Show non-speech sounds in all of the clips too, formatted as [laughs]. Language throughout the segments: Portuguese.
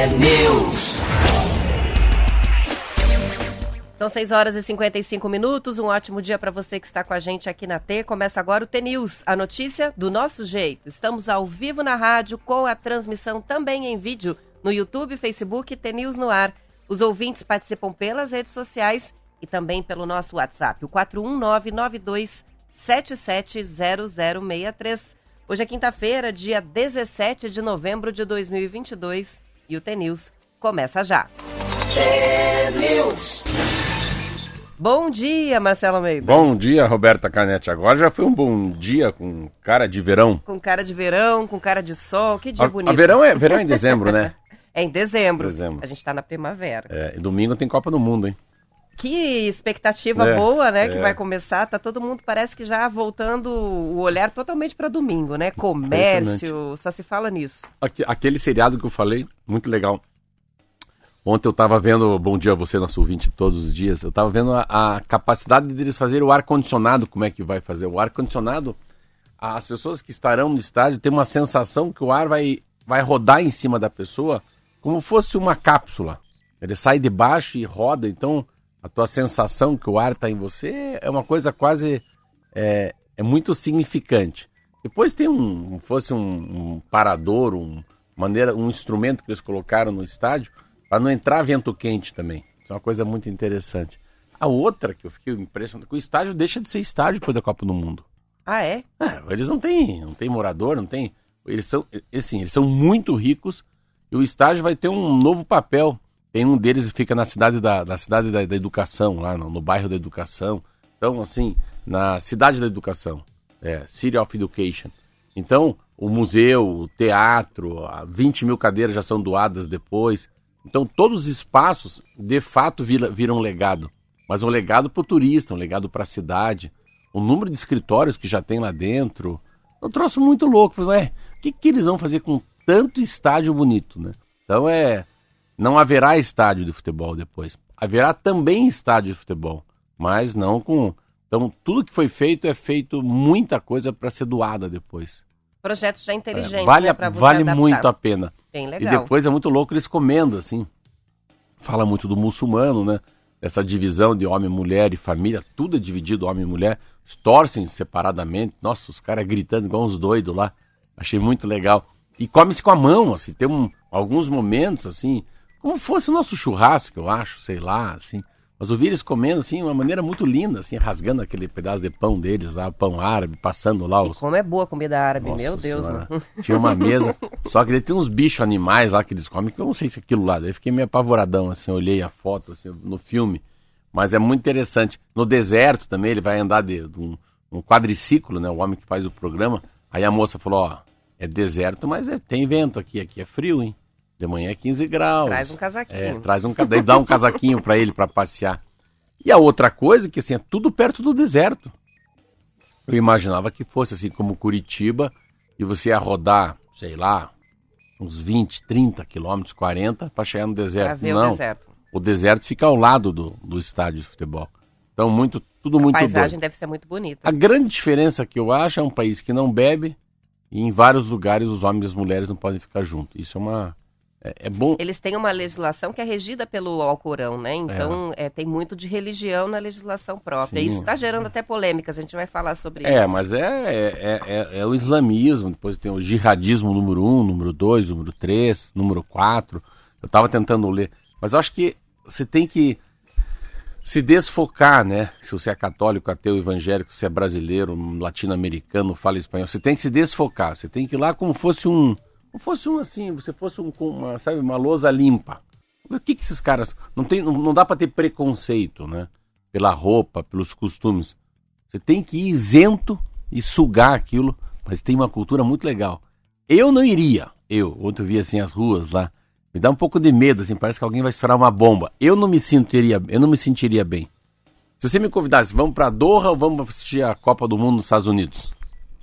T-News. São 6 horas e 55 minutos. Um ótimo dia para você que está com a gente aqui na T. Começa agora o T-News, a notícia do nosso jeito. Estamos ao vivo na rádio com a transmissão também em vídeo no YouTube, Facebook e T-News no ar. Os ouvintes participam pelas redes sociais e também pelo nosso WhatsApp, o 41992770063. Hoje é quinta-feira, dia 17 de novembro de 2022 e o T-News começa já. T-News. Bom dia, Marcelo Almeida. Bom dia, Roberta Canete. Agora já foi um bom dia com cara de verão. Com cara de verão, com cara de sol, que dia A, bonito. a verão, é, verão é em [laughs] dezembro, né? É em dezembro. Dezembro. A gente tá na primavera. É, e domingo tem Copa do Mundo, hein? Que expectativa É, boa, né, que é. vai começar. Tá todo mundo parece que já voltando o olhar totalmente para domingo, né? Comércio, só se fala nisso. Aque- Aquele seriado que eu falei, muito legal. Ontem eu tava vendo, bom dia a você, nosso ouvinte, todos os dias. Eu tava vendo a, a capacidade deles fazer o ar-condicionado, como é que vai fazer. O ar-condicionado, as pessoas que estarão no estádio têm uma sensação que o ar vai, vai rodar em cima da pessoa como fosse uma cápsula. Ele sai de baixo e roda, então a tua sensação que o ar está em você é uma coisa quase é, é muito significante. Depois tem um, fosse um, um parador, um maneira, um instrumento que eles colocaram no estádio para não entrar vento quente também. Isso é uma coisa muito interessante. A outra que eu fiquei impressionado, que o estádio deixa de ser estádio depois da Copa do Mundo. Ah, é? É, eles não têm, não tem morador, não tem. Eles são, assim, eles são muito ricos e o estádio vai ter um novo papel. Tem um deles que fica na cidade da, na cidade da, da educação, lá no, no bairro da educação. Então, assim, na cidade da educação, é, City of Education. Então, o museu, o teatro, a 20 mil cadeiras já são doadas depois. Então, todos os espaços, de fato, vira- viram um legado. Mas um legado para o turista, um legado para a cidade. O número de escritórios que já tem lá dentro. É um troço muito louco. Falei, Ué, o que, que eles vão fazer com tanto estádio bonito, né? Então, é... Não haverá estádio de futebol depois. Haverá também estádio de futebol, mas não com... Então, tudo que foi feito é feito muita coisa para ser doada depois. Projetos já É, inteligentes, vale né, vale adaptar. muito a pena. Bem E legal. depois é muito louco eles comendo, assim. Fala muito do muçulmano, né? Essa divisão de homem, mulher e família, tudo é dividido, homem e mulher. Torcem separadamente. Nossa, os caras gritando igual uns doidos lá. Achei muito legal. E come-se com a mão, assim. Tem um- alguns momentos, assim, como fosse o nosso churrasco, eu acho, sei lá, assim. Mas eu vi eles comendo, assim, de uma maneira muito linda, assim, rasgando aquele pedaço de pão deles lá, pão árabe, passando lá os... Como é boa a comida árabe, Nossa meu Deus, Senhora. mano. Tinha uma [laughs] mesa, só que tem uns bichos animais lá que eles comem, que eu não sei se é aquilo lá. Daí eu fiquei meio apavoradão, assim, olhei a foto assim, no filme. Mas é muito interessante. No deserto também, ele vai andar de, de um, um quadriciclo, né? O homem que faz o programa. Aí a moça falou, ó, é deserto, mas é- tem vento aqui, aqui é frio, hein? De manhã é 15 graus. Traz um casaquinho. É, traz um, dá um casaquinho pra ele pra passear. E a outra coisa que assim, é tudo perto do deserto. Eu imaginava que fosse assim como Curitiba e você ia rodar, sei lá, uns 20, 30 quilômetros, 40 para chegar no Pra deserto. ver Não, o deserto. o deserto fica ao lado do, do estádio de futebol. Então muito, tudo A muito paisagem doido. deve ser muito bonita. A grande diferença que eu acho é um país que não bebe e em vários lugares os homens e as mulheres não podem ficar juntos. Isso é uma é, é bom. Eles têm uma legislação que é regida pelo Alcorão, né? Então, é, tem muito de religião na legislação própria. Sim. Isso está gerando até polêmicas, a gente vai falar sobre É, isso. mas é, é, é, é o islamismo, depois tem o jihadismo número um, número dois, número três, número quatro. Eu estava tentando ler. Mas eu acho que você tem que se desfocar, né? Se você é católico, ateu, evangélico, se é brasileiro, latino-americano, fala espanhol, você tem que se desfocar. Você tem que ir lá como fosse um. Fosse um assim, você fosse um, com uma, sabe, uma lousa limpa. O que, que esses caras. Não, tem, não, não dá para ter preconceito, né? Pela roupa, pelos costumes. Você tem que ir isento e sugar aquilo, mas tem uma cultura muito legal. Eu não iria, eu, ontem eu vi assim as ruas lá, me dá um pouco de medo, assim, parece que alguém vai estourar uma bomba. Eu não me sentiria, eu não me sentiria bem. Se você me convidasse, vamos para Doha ou vamos assistir a Copa do Mundo nos Estados Unidos?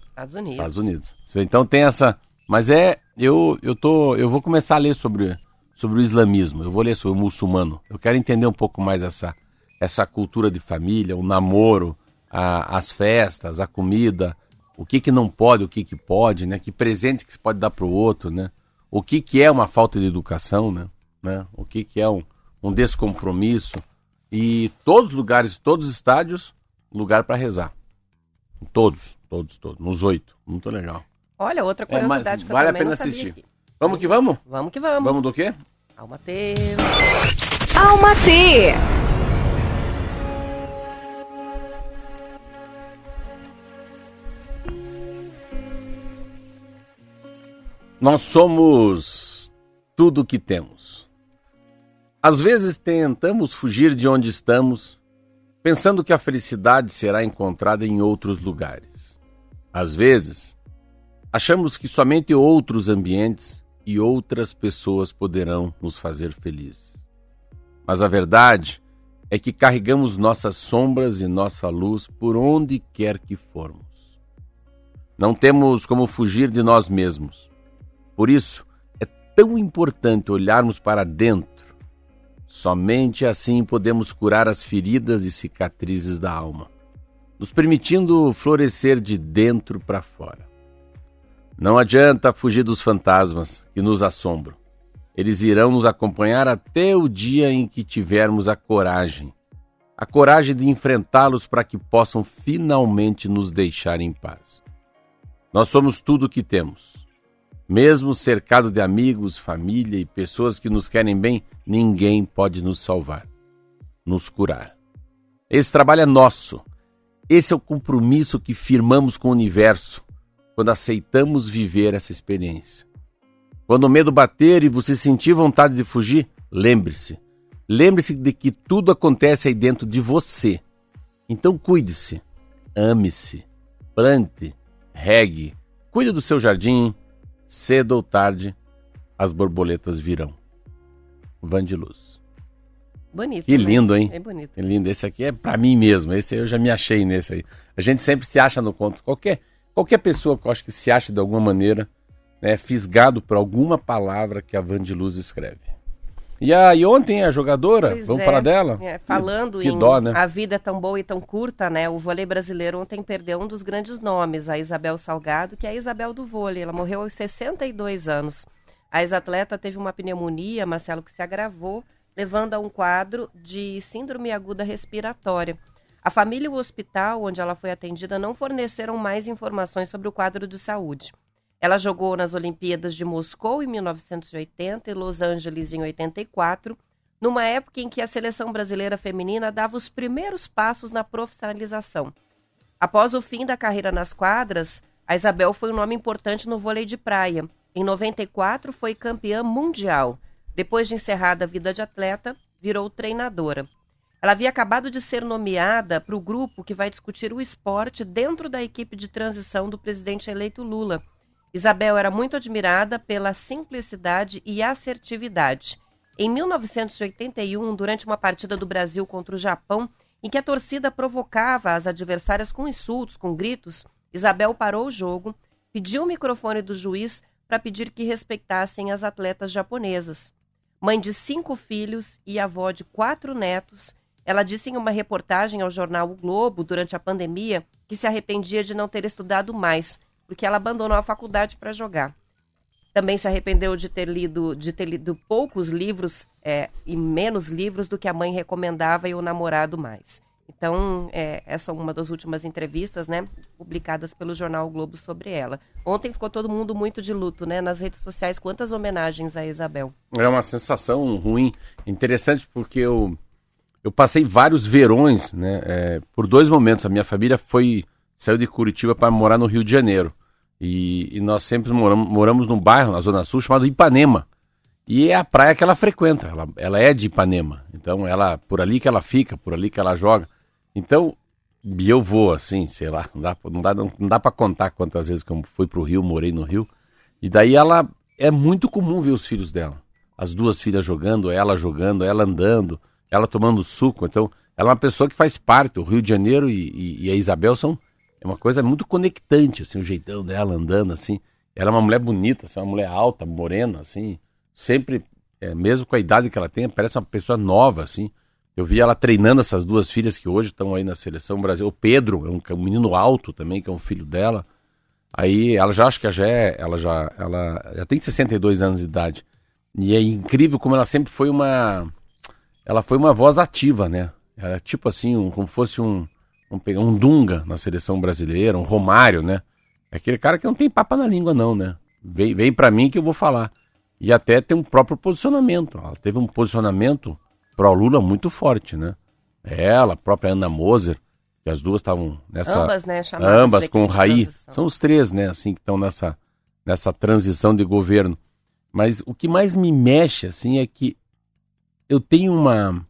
Estados Unidos. Estados Unidos. Então tem essa, mas é, eu eu tô, eu vou começar a ler sobre sobre o islamismo. Eu vou ler sobre o muçulmano. Eu quero entender um pouco mais essa essa cultura de família, o namoro, a- as festas, a comida, o que que não pode, o que que pode, né? Que presente que se pode dar para o outro, né? o que, que é uma falta de educação, né? né? O que, que é um, um descompromisso. E todos os lugares, todos os estádios, lugar para rezar. Todos, todos, todos. Nos oito. Muito legal. Olha, outra curiosidade é, que vale a pena assistir. Aqui. Vamos que vamos? Vamos que vamos. Vamos do quê? Alma T. Alma T. Nós somos tudo o que temos. Às vezes tentamos fugir de onde estamos, pensando que a felicidade será encontrada em outros lugares. Às vezes, achamos que somente outros ambientes e outras pessoas poderão nos fazer felizes. Mas a verdade é que carregamos nossas sombras e nossa luz por onde quer que formos. Não temos como fugir de nós mesmos por isso, é tão importante olharmos para dentro. Somente assim podemos curar as feridas e cicatrizes da alma, nos permitindo florescer de dentro para fora. Não adianta fugir dos fantasmas que nos assombram. Eles irão nos acompanhar até o dia em que tivermos a coragem a coragem de enfrentá-los para que possam finalmente nos deixar em paz. Nós somos tudo o que temos. Mesmo cercado de amigos, família e pessoas que nos querem bem, ninguém pode nos salvar, nos curar. Esse trabalho é nosso. Esse é o compromisso que firmamos com o universo quando aceitamos viver essa experiência. Quando o medo bater e você sentir vontade de fugir, lembre-se. Lembre-se de que tudo acontece aí dentro de você. Então cuide-se, ame-se, plante, regue, cuide do seu jardim, cedo ou tarde, as borboletas virão. Van de Luz. Bonito. Que né? lindo, hein? É bonito. Que lindo. Esse aqui é para mim mesmo. Esse eu já me achei nesse aí. A gente sempre se acha no conto. Qualquer, qualquer pessoa que eu acho que se acha de alguma maneira, né, fisgado por alguma palavra que a Van de Luz escreve. E, a, e ontem a jogadora, pois vamos é, falar dela? É, falando que em dó, né? a vida é tão boa e tão curta, né? O vôlei brasileiro ontem perdeu um dos grandes nomes, a Isabel Salgado, que é a Isabel do vôlei. Ela morreu aos 62 anos. A ex-atleta teve uma pneumonia, Marcelo, que se agravou, levando a um quadro de síndrome aguda respiratória. A família e o hospital onde ela foi atendida não forneceram mais informações sobre o quadro de saúde. Ela jogou nas Olimpíadas de Moscou em 1980 e Los Angeles em 84, numa época em que a seleção brasileira feminina dava os primeiros passos na profissionalização. Após o fim da carreira nas quadras, a Isabel foi um nome importante no vôlei de praia. Em 94 foi campeã mundial. Depois de encerrada a vida de atleta, virou treinadora. Ela havia acabado de ser nomeada para o grupo que vai discutir o esporte dentro da equipe de transição do presidente eleito Lula Isabel era muito admirada pela simplicidade e assertividade. Em 1981, durante uma partida do Brasil contra o Japão, em que a torcida provocava as adversárias com insultos, com gritos, Isabel parou o jogo, pediu o microfone do juiz para pedir que respeitassem as atletas japonesas. Mãe de cinco filhos e avó de quatro netos, ela disse em uma reportagem ao jornal O Globo durante a pandemia que se arrependia de não ter estudado mais porque ela abandonou a faculdade para jogar. Também se arrependeu de ter lido, de ter lido poucos livros é, e menos livros do que a mãe recomendava e o namorado mais. Então, é, essa é uma das últimas entrevistas, né, publicadas pelo jornal o Globo sobre ela. Ontem ficou todo mundo muito de luto, né, nas redes sociais. Quantas homenagens a Isabel? É uma sensação ruim, interessante porque eu, eu passei vários verões, né, é, por dois momentos. A minha família foi saiu de Curitiba para morar no Rio de Janeiro. E, e nós sempre moramos, moramos num bairro, na Zona Sul, chamado Ipanema. E é a praia que ela frequenta, ela, ela é de Ipanema. Então, ela por ali que ela fica, por ali que ela joga. Então, eu vou assim, sei lá, não dá, não dá, não, não dá para contar quantas vezes que eu fui pro Rio, morei no Rio. E daí ela, é muito comum ver os filhos dela. As duas filhas jogando, ela jogando, ela andando, ela tomando suco. Então, ela é uma pessoa que faz parte. O Rio de Janeiro e, e, e a Isabel são é uma coisa muito conectante, assim, o jeitão dela andando, assim. Ela é uma mulher bonita, assim, uma mulher alta, morena, assim. Sempre, é, mesmo com a idade que ela tem, parece uma pessoa nova, assim. Eu vi ela treinando essas duas filhas que hoje estão aí na seleção brasileira. O Pedro, é um, é um menino alto também, que é um filho dela. Aí ela já acho que já é, ela já, ela já tem 62 anos de idade. E é incrível como ela sempre foi uma, ela foi uma voz ativa, né? Era tipo assim, um, como fosse um, um, um Dunga na seleção brasileira, um Romário, né? É aquele cara que não tem papa na língua não, né? Vem, vem para mim que eu vou falar. E até tem um próprio posicionamento. Ela teve um posicionamento pro Lula muito forte, né? Ela, a própria Ana Moser, que as duas estavam nessa. Ambas, né? Ambas com o Raí. São os três, né? Assim, que estão nessa, nessa transição de governo. Mas o que mais me mexe, assim, é que eu tenho uma.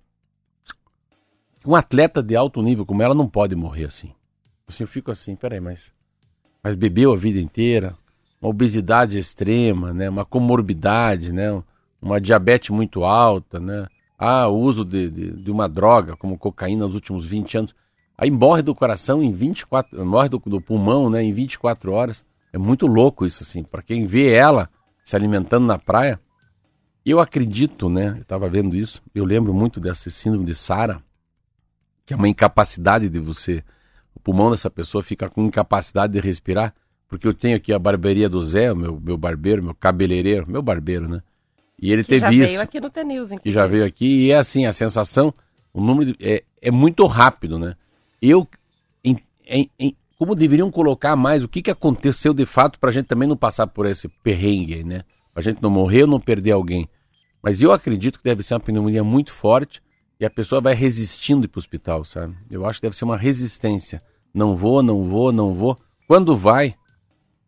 Um atleta de alto nível como ela não pode morrer assim. Assim, eu fico assim, peraí, mas. Mas bebeu a vida inteira, uma obesidade extrema, né? Uma comorbidade, né? Uma diabetes muito alta, né? Ah, o uso de, de, de uma droga como cocaína nos últimos 20 anos. Aí morre do coração em 24, morre do, do pulmão, né, em 24 horas. É muito louco isso assim. Para quem vê ela se alimentando na praia, eu acredito, né? Eu estava vendo isso. Eu lembro muito dessa síndrome de Sara, que é uma incapacidade de você, o pulmão dessa pessoa fica com incapacidade de respirar, porque eu tenho aqui a barbearia do Zé, meu meu barbeiro, meu cabeleireiro, meu barbeiro, né? E ele que teve já isso. veio aqui no Tenils, Que já veio aqui e é assim, a sensação, o número de, é, é muito rápido, né? Eu, em, em, em, como deveriam colocar mais o que, que aconteceu de fato para a gente também não passar por esse perrengue, né? Para a gente não morrer ou não perder alguém. Mas eu acredito que deve ser uma pneumonia muito forte e a pessoa vai resistindo para o hospital, sabe? Eu acho que deve ser uma resistência. Não vou, não vou, não vou. Quando vai,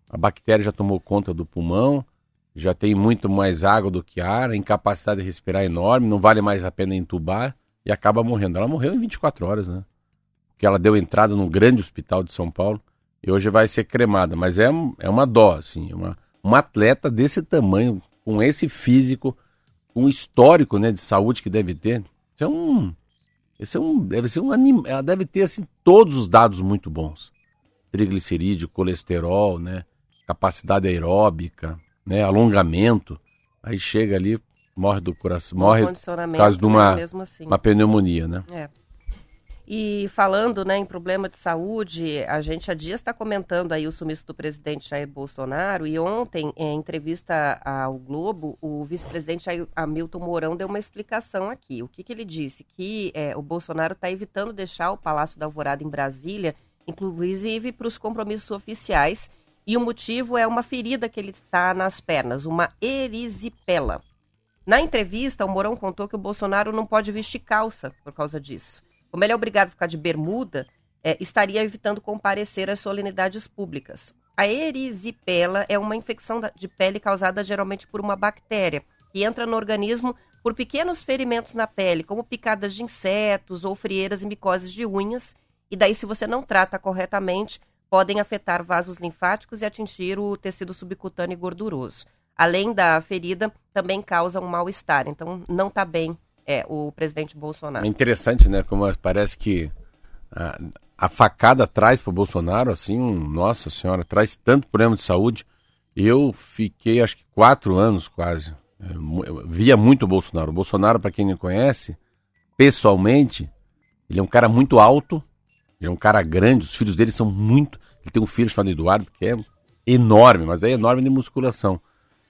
a bactéria já tomou conta do pulmão, já tem muito mais água do que ar, a incapacidade de respirar é enorme, não vale mais a pena entubar e acaba morrendo. Ela morreu em 24 horas, né? Porque ela deu entrada no grande hospital de São Paulo e hoje vai ser cremada. Mas é, é uma dó, assim, uma, uma atleta desse tamanho, com esse físico, um histórico né, de saúde que deve ter. Isso é um. Esse é um. Deve ser um anim, Ela deve ter assim, todos os dados muito bons. Triglicerídeo, colesterol, né? Capacidade aeróbica, né, alongamento, aí chega ali, morre do coração, morre por causa de uma, né, assim. uma pneumonia, né? É. E falando né, em problema de saúde, a gente há dias está comentando aí o sumiço do presidente Jair Bolsonaro e ontem, em entrevista ao Globo, o vice-presidente Hamilton Mourão deu uma explicação aqui. O que, que ele disse? Que é, o Bolsonaro está evitando deixar o Palácio da Alvorada em Brasília, inclusive para os compromissos oficiais, e o motivo é uma ferida que ele está nas pernas, uma erisipela. Na entrevista, o Mourão contou que o Bolsonaro não pode vestir calça por causa disso. Como ele é obrigado a ficar de bermuda, é, estaria evitando comparecer às solenidades públicas. A erisipela é uma infecção de pele causada geralmente por uma bactéria que entra no organismo por pequenos ferimentos na pele, como picadas de insetos ou frieiras e micoses de unhas. E daí, se você não trata corretamente, podem afetar vasos linfáticos e atingir o tecido subcutâneo gorduroso. Além da ferida, também causa um mal-estar. Então, não está bem é, o presidente Bolsonaro. É interessante, né? Como parece que a, a facada traz para o Bolsonaro, assim, um, nossa senhora, traz tanto problema de saúde. Eu fiquei, acho que quatro anos quase, é, via muito o Bolsonaro. O Bolsonaro, para quem não conhece, pessoalmente, ele é um cara muito alto, ele é um cara grande, os filhos dele são muito. Ele tem um filho chamado Eduardo, que é enorme, mas é enorme de musculação.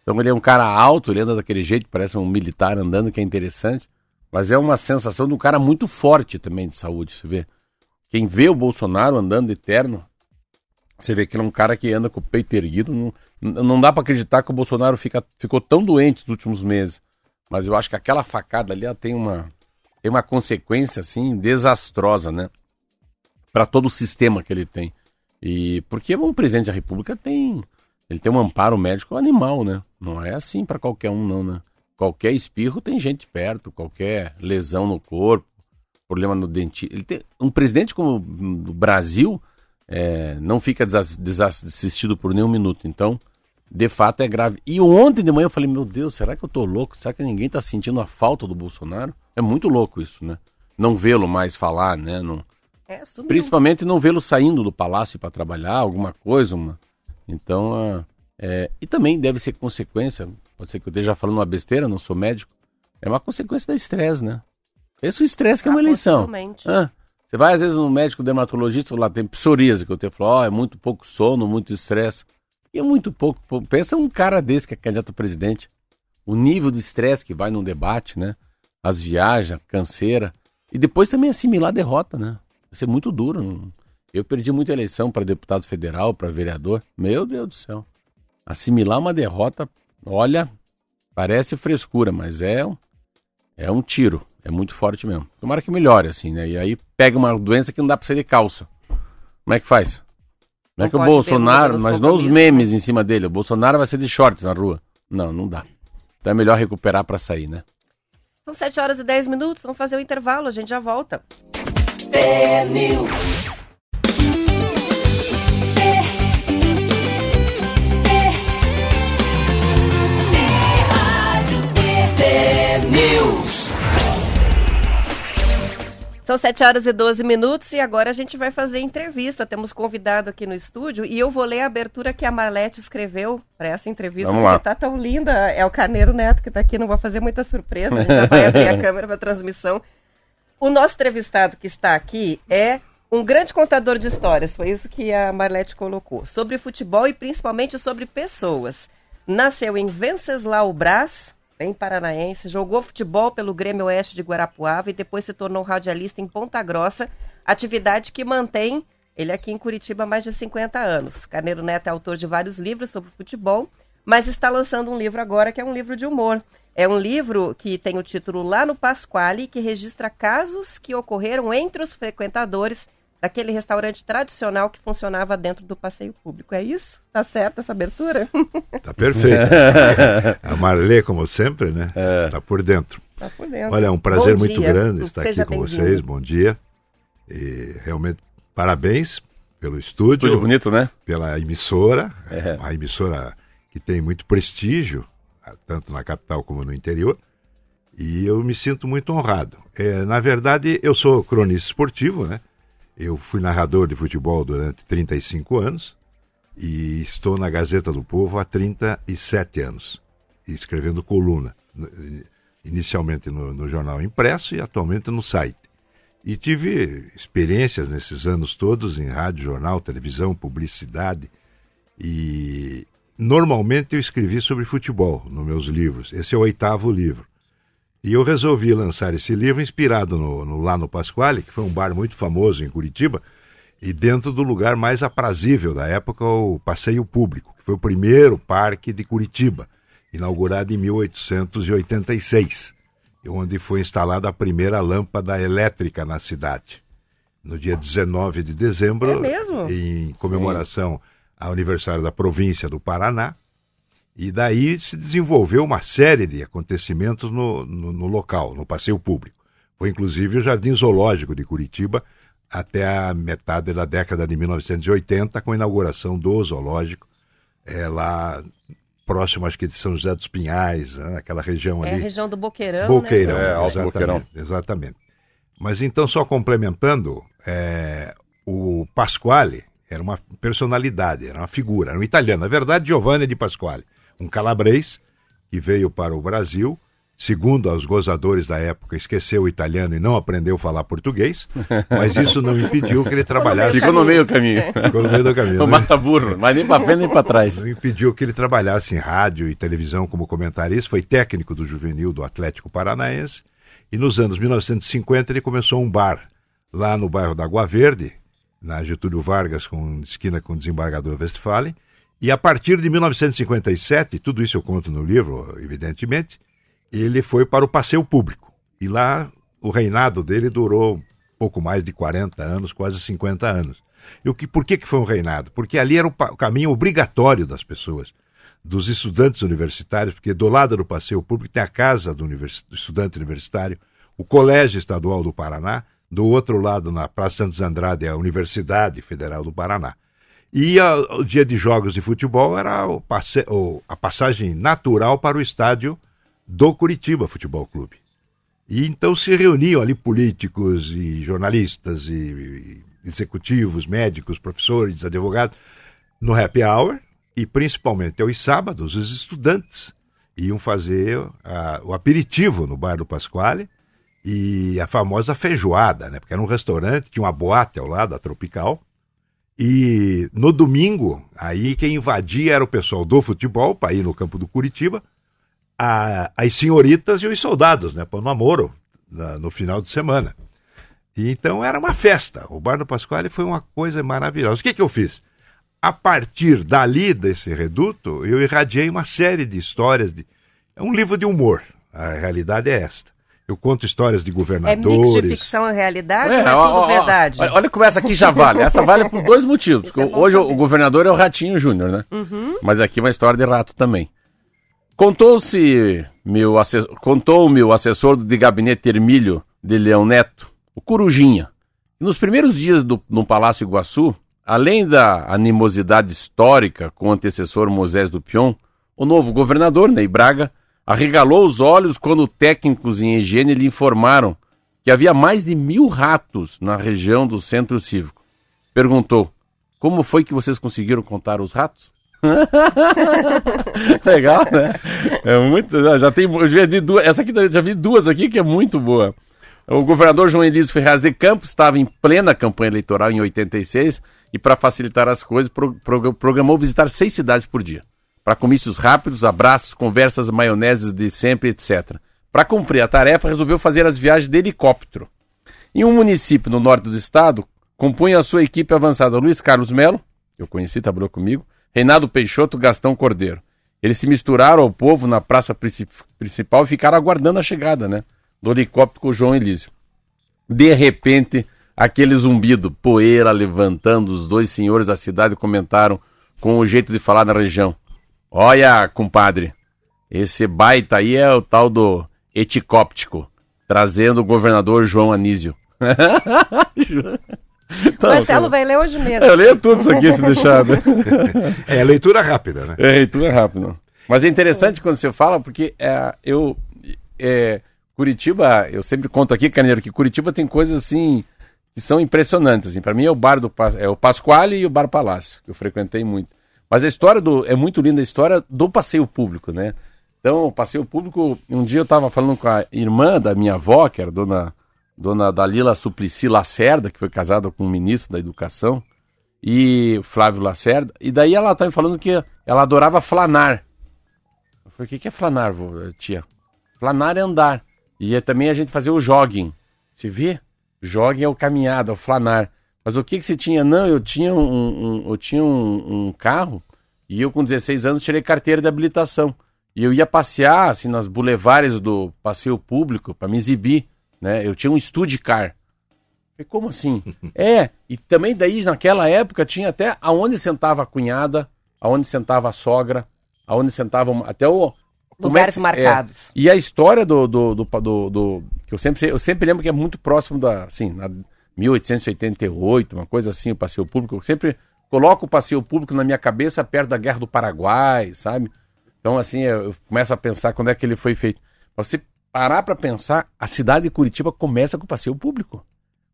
Então ele é um cara alto, ele anda daquele jeito, parece um militar andando, que é interessante. Mas é uma sensação de um cara muito forte também de saúde, você vê. Quem vê o Bolsonaro andando eterno, você vê que ele é um cara que anda com o peito erguido. Não, não dá para acreditar que o Bolsonaro fica, ficou tão doente nos últimos meses. Mas eu acho que aquela facada ali tem uma, tem uma consequência assim desastrosa, né? para todo o sistema que ele tem. E porque um presidente da República tem ele tem um amparo médico animal, né? Não é assim para qualquer um não, né? Qualquer espirro tem gente perto, qualquer lesão no corpo, problema no dente. Ele tem um presidente como o Brasil é, não fica desassistido por nenhum minuto. Então, de fato é grave. E ontem de manhã eu falei, meu Deus, será que eu tô louco? Será que ninguém tá sentindo a falta do Bolsonaro? É muito louco isso, né? Não vê-lo mais falar, né? Não, é, Principalmente não vê-lo saindo do palácio para trabalhar, alguma coisa. Uma... Então, uh, é... e também deve ser consequência, pode ser que eu esteja falando uma besteira, não sou médico, é uma consequência da estresse, né? Esse é o estresse que é uma ah, eleição. Ah, você vai às vezes no médico dermatologista, lá tem psoríase, que eu te falo, oh, é muito pouco sono, muito estresse. E é muito pouco. Pensa um cara desse que é candidato a presidente. O nível de estresse que vai num debate, né? As viagens, a canseira. E depois também assimilar a derrota, né? Vai ser muito duro. não- Eu perdi muita eleição para deputado federal, para vereador. Meu Deus do céu. Assimilar uma derrota, olha, parece frescura, mas é um, é um tiro. É muito forte mesmo. Tomara que melhore, assim, né? E aí pega uma doença que não dá pra ser de calça. Como é que faz? Não é que o Bolsonaro, mas não os compromissos, memes em cima dele. O Bolsonaro vai ser de shorts na rua. Não, não dá. Então é melhor recuperar pra sair, né? São 7 horas e 10 minutos, vamos fazer o intervalo, a gente já volta. São 7 horas e 12 minutos e agora a gente vai fazer entrevista. Temos convidado aqui no estúdio e eu vou ler a abertura que a Marlete escreveu para essa entrevista, Vamos porque lá. tá tão linda. É o Carneiro Neto que tá aqui, não vou fazer muita surpresa, a gente já vai abrir a [laughs] câmera para transmissão. O nosso entrevistado que está aqui é um grande contador de histórias, foi isso que a Marlete colocou, sobre futebol e principalmente sobre pessoas. Nasceu em Venceslau Brás, bem paranaense, jogou futebol pelo Grêmio Oeste de Guarapuava e depois se tornou radialista em Ponta Grossa, atividade que mantém ele aqui em Curitiba há mais de 50 anos. Carneiro Neto é autor de vários livros sobre futebol, mas está lançando um livro agora que é um livro de humor. É um livro que tem o título Lá no Pasquale, que registra casos que ocorreram entre os frequentadores daquele restaurante tradicional que funcionava dentro do passeio público. É isso? Tá certo essa abertura? [laughs] Tá perfeito. [laughs] A Marlê, como sempre, né? É. Tá por dentro. tá por dentro. Olha, é um prazer Bom muito dia. grande estar Seja aqui com vocês. Bom dia. E realmente, parabéns pelo estúdio, Estúdio bonito, né? pela emissora, É. uma emissora que tem muito prestígio, tanto na capital como no interior. E eu me sinto muito honrado. É, na verdade, eu sou cronista esportivo, né? Eu fui narrador de futebol durante 35 anos e estou na Gazeta do Povo há 37 anos, escrevendo coluna, inicialmente no, no jornal impresso e atualmente no site. E tive experiências nesses anos todos em rádio, jornal, televisão, publicidade. E normalmente eu escrevi sobre futebol nos meus livros. Esse é o oitavo livro. E eu resolvi lançar esse livro inspirado no, no Lá no Pasquale, que foi um bar muito famoso em Curitiba, e dentro do lugar mais aprazível da época, o Passeio Público, que foi o primeiro parque de Curitiba, inaugurado em 1886, onde foi instalada a primeira lâmpada elétrica na cidade. No dia 19 de dezembro, É mesmo? em comemoração ao aniversário da província do Paraná, e daí se desenvolveu uma série de acontecimentos no, no, no local, no passeio público. Foi inclusive o Jardim Zoológico de Curitiba até a metade da década de 1980, com a inauguração do zoológico, é, lá próximo, acho que de São José dos Pinhais, né, aquela região É a ali. região do Boqueirão, Boqueirão, né? É, exatamente, Boqueirão. exatamente. Mas então, só complementando, é, o Pasquale era uma personalidade, era uma figura, era um italiano. Na verdade, Giovanni de Pasquale, um calabrês que veio para o Brasil, segundo os gozadores da época, esqueceu o italiano e não aprendeu a falar português, [laughs] mas isso não impediu que ele trabalhasse. Ficou no meio do caminho. Ficou no meio do caminho. [laughs] O né? mata burro, mas nem pra frente nem pra trás. Não impediu que ele trabalhasse em rádio e televisão como comentarista, foi técnico do juvenil do Atlético Paranaense e nos anos 1950 ele começou um bar lá no bairro da Água Verde, na Getúlio Vargas, com esquina com o desembargador Westphalen, e a partir de 1957, tudo isso eu conto no livro, evidentemente, ele foi para o passeio público. E lá o reinado dele durou pouco mais de 40 anos, quase 50 anos. E o que, por que, que foi um reinado? Porque ali era o, o caminho obrigatório das pessoas, dos estudantes universitários, porque do lado do passeio público tem a casa do, univers- do estudante universitário, o Colégio Estadual do Paraná, do outro lado, na Praça Santos Andrade, é a Universidade Federal do Paraná. E a- o dia de jogos de futebol era o passe- o- a passagem natural para o estádio do Curitiba Futebol Clube. E então se reuniam ali políticos e jornalistas e, e executivos, médicos, professores, advogados, no happy hour e principalmente aos sábados os estudantes iam fazer ah, o aperitivo no bar do Pasquale e a famosa feijoada, né? Porque era um restaurante, tinha uma boate ao lado, a Tropical, E no domingo, aí quem invadia era o pessoal do futebol, para ir no campo do Curitiba, a, as senhoritas e os soldados, né, para o namoro, na, no final de semana. E então era uma festa. O Bar do Pasquale foi uma coisa maravilhosa. O que, que eu fiz? A partir dali, desse reduto, eu irradiei uma série de histórias. De... É um livro de humor. A realidade é esta. Eu conto histórias de governadores. É mix de ficção e realidade é, ou é tudo ó, verdade? Olha, olha como essa aqui já vale. Essa vale por dois motivos. É hoje o, o governador é o Ratinho Júnior, né? Uhum. Mas aqui é uma história de rato também. Contou-se, meu assessor, contou-me o assessor de gabinete Hermílio de Leão Neto, o Corujinha. Nos primeiros dias do, no Palácio Iguaçu, além da animosidade histórica com o antecessor Moisés do Pion, o novo governador, Ney Braga, Arregalou os olhos quando técnicos em higiene lhe informaram que havia mais de mil ratos na região do centro cívico. Perguntou: Como foi que vocês conseguiram contar os ratos? [laughs] Legal, né? É muito. Já tem. Já vi duas, essa aqui já vi duas aqui que é muito boa. O governador João Elísio Ferraz de Campos estava em plena campanha eleitoral em 86 e, para facilitar as coisas, pro, pro, programou visitar seis cidades por dia para comícios rápidos, abraços, conversas maioneses de sempre, etc. Para cumprir a tarefa, resolveu fazer as viagens de helicóptero. Em um município no norte do estado, compunha a sua equipe avançada Luiz Carlos Melo, eu conheci, trabalhou comigo, Reinaldo Peixoto Gastão Cordeiro. Eles se misturaram ao povo na praça principal e ficaram aguardando a chegada né, do helicóptero com o João Elísio. De repente, aquele zumbido, poeira levantando, os dois senhores da cidade comentaram com o jeito de falar na região. Olha, compadre, esse baita aí é o tal do eticóptico, trazendo o governador João Anísio. [laughs] Então, Marcelo vai ler hoje mesmo. Eu leio tudo isso aqui, se deixar. Né? [laughs] É leitura rápida, né? É leitura rápida. Mas é interessante quando você fala, porque é, eu. É, Curitiba, eu sempre conto aqui, Caneiro, que Curitiba tem coisas assim que são impressionantes. Assim. Para mim é o bar do é o Pasquale e o Bar Palácio, que eu frequentei muito. Mas a história do. É muito linda a história do passeio público, né? Então, o passeio público. Um dia eu estava falando com a irmã da minha avó, que era dona, dona Dalila Suplicy Lacerda, que foi casada com o ministro da Educação, e Flávio Lacerda. E daí ela estava falando que ela adorava flanar. Eu falei, o que, que é flanar, tia? Flanar é andar. E é também a gente fazer o jogging. Você vê? Jogging é o caminhada, é o flanar. Mas o que que você tinha? Não, eu tinha um, um eu tinha um, um, carro e eu com 16 anos tirei carteira de habilitação. E eu ia passear assim nas bulevares do passeio público para me exibir, né? Eu tinha um study car. E como assim? [laughs] é, e também daí naquela época tinha até aonde sentava a cunhada, aonde sentava a sogra, aonde sentava até o é lugares é, marcados. É, e a história do do, do, do, do, que eu sempre eu sempre lembro que é muito próximo da assim, na, 1888, uma coisa assim, o passeio público. Eu sempre coloco o passeio público na minha cabeça perto da Guerra do Paraguai, sabe? Então, assim, eu começo a pensar quando é que ele foi feito. Você parar para pensar, a cidade de Curitiba começa com o passeio público.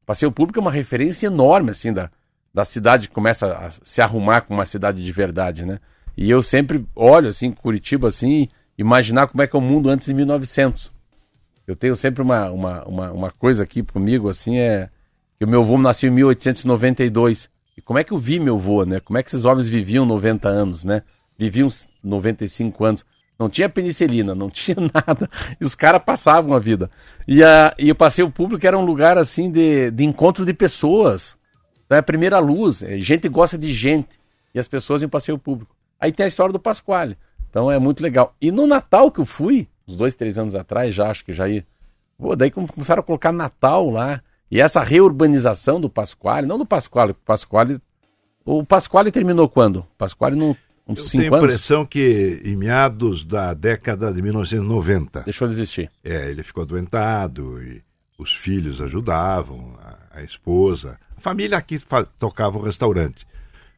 O passeio público é uma referência enorme, assim, da, da cidade que começa a se arrumar como uma cidade de verdade, né? E eu sempre olho, assim, Curitiba, assim, imaginar como é que é o mundo antes de 1900. Eu tenho sempre uma, uma, uma, uma coisa aqui comigo, assim, é que o meu avô nasceu em 1892. E como é que eu vi meu avô, né? Como é que esses homens viviam 90 anos, né? Viviam 95 anos. Não tinha penicilina, não [laughs] tinha nada. E os caras passavam a vida. E, a, e o passeio público era um lugar, assim, de, de encontro de pessoas. Então é a primeira luz. É, gente gosta de gente. E as pessoas em passeio público. Aí tem a história do Pasquale. Então é muito legal. E no Natal que eu fui, uns dois, três anos atrás, já acho que já ia. Pô, daí começaram a colocar Natal lá. E essa reurbanização do Pasquale, não do Pasquale, o Pasquale. O Pasquale terminou quando? O Pasquale não. Uns Eu tenho a impressão que em meados da década de 1990. Deixou de existir. É, ele ficou adoentado e os filhos ajudavam, a, a esposa. A família aqui tocava o restaurante.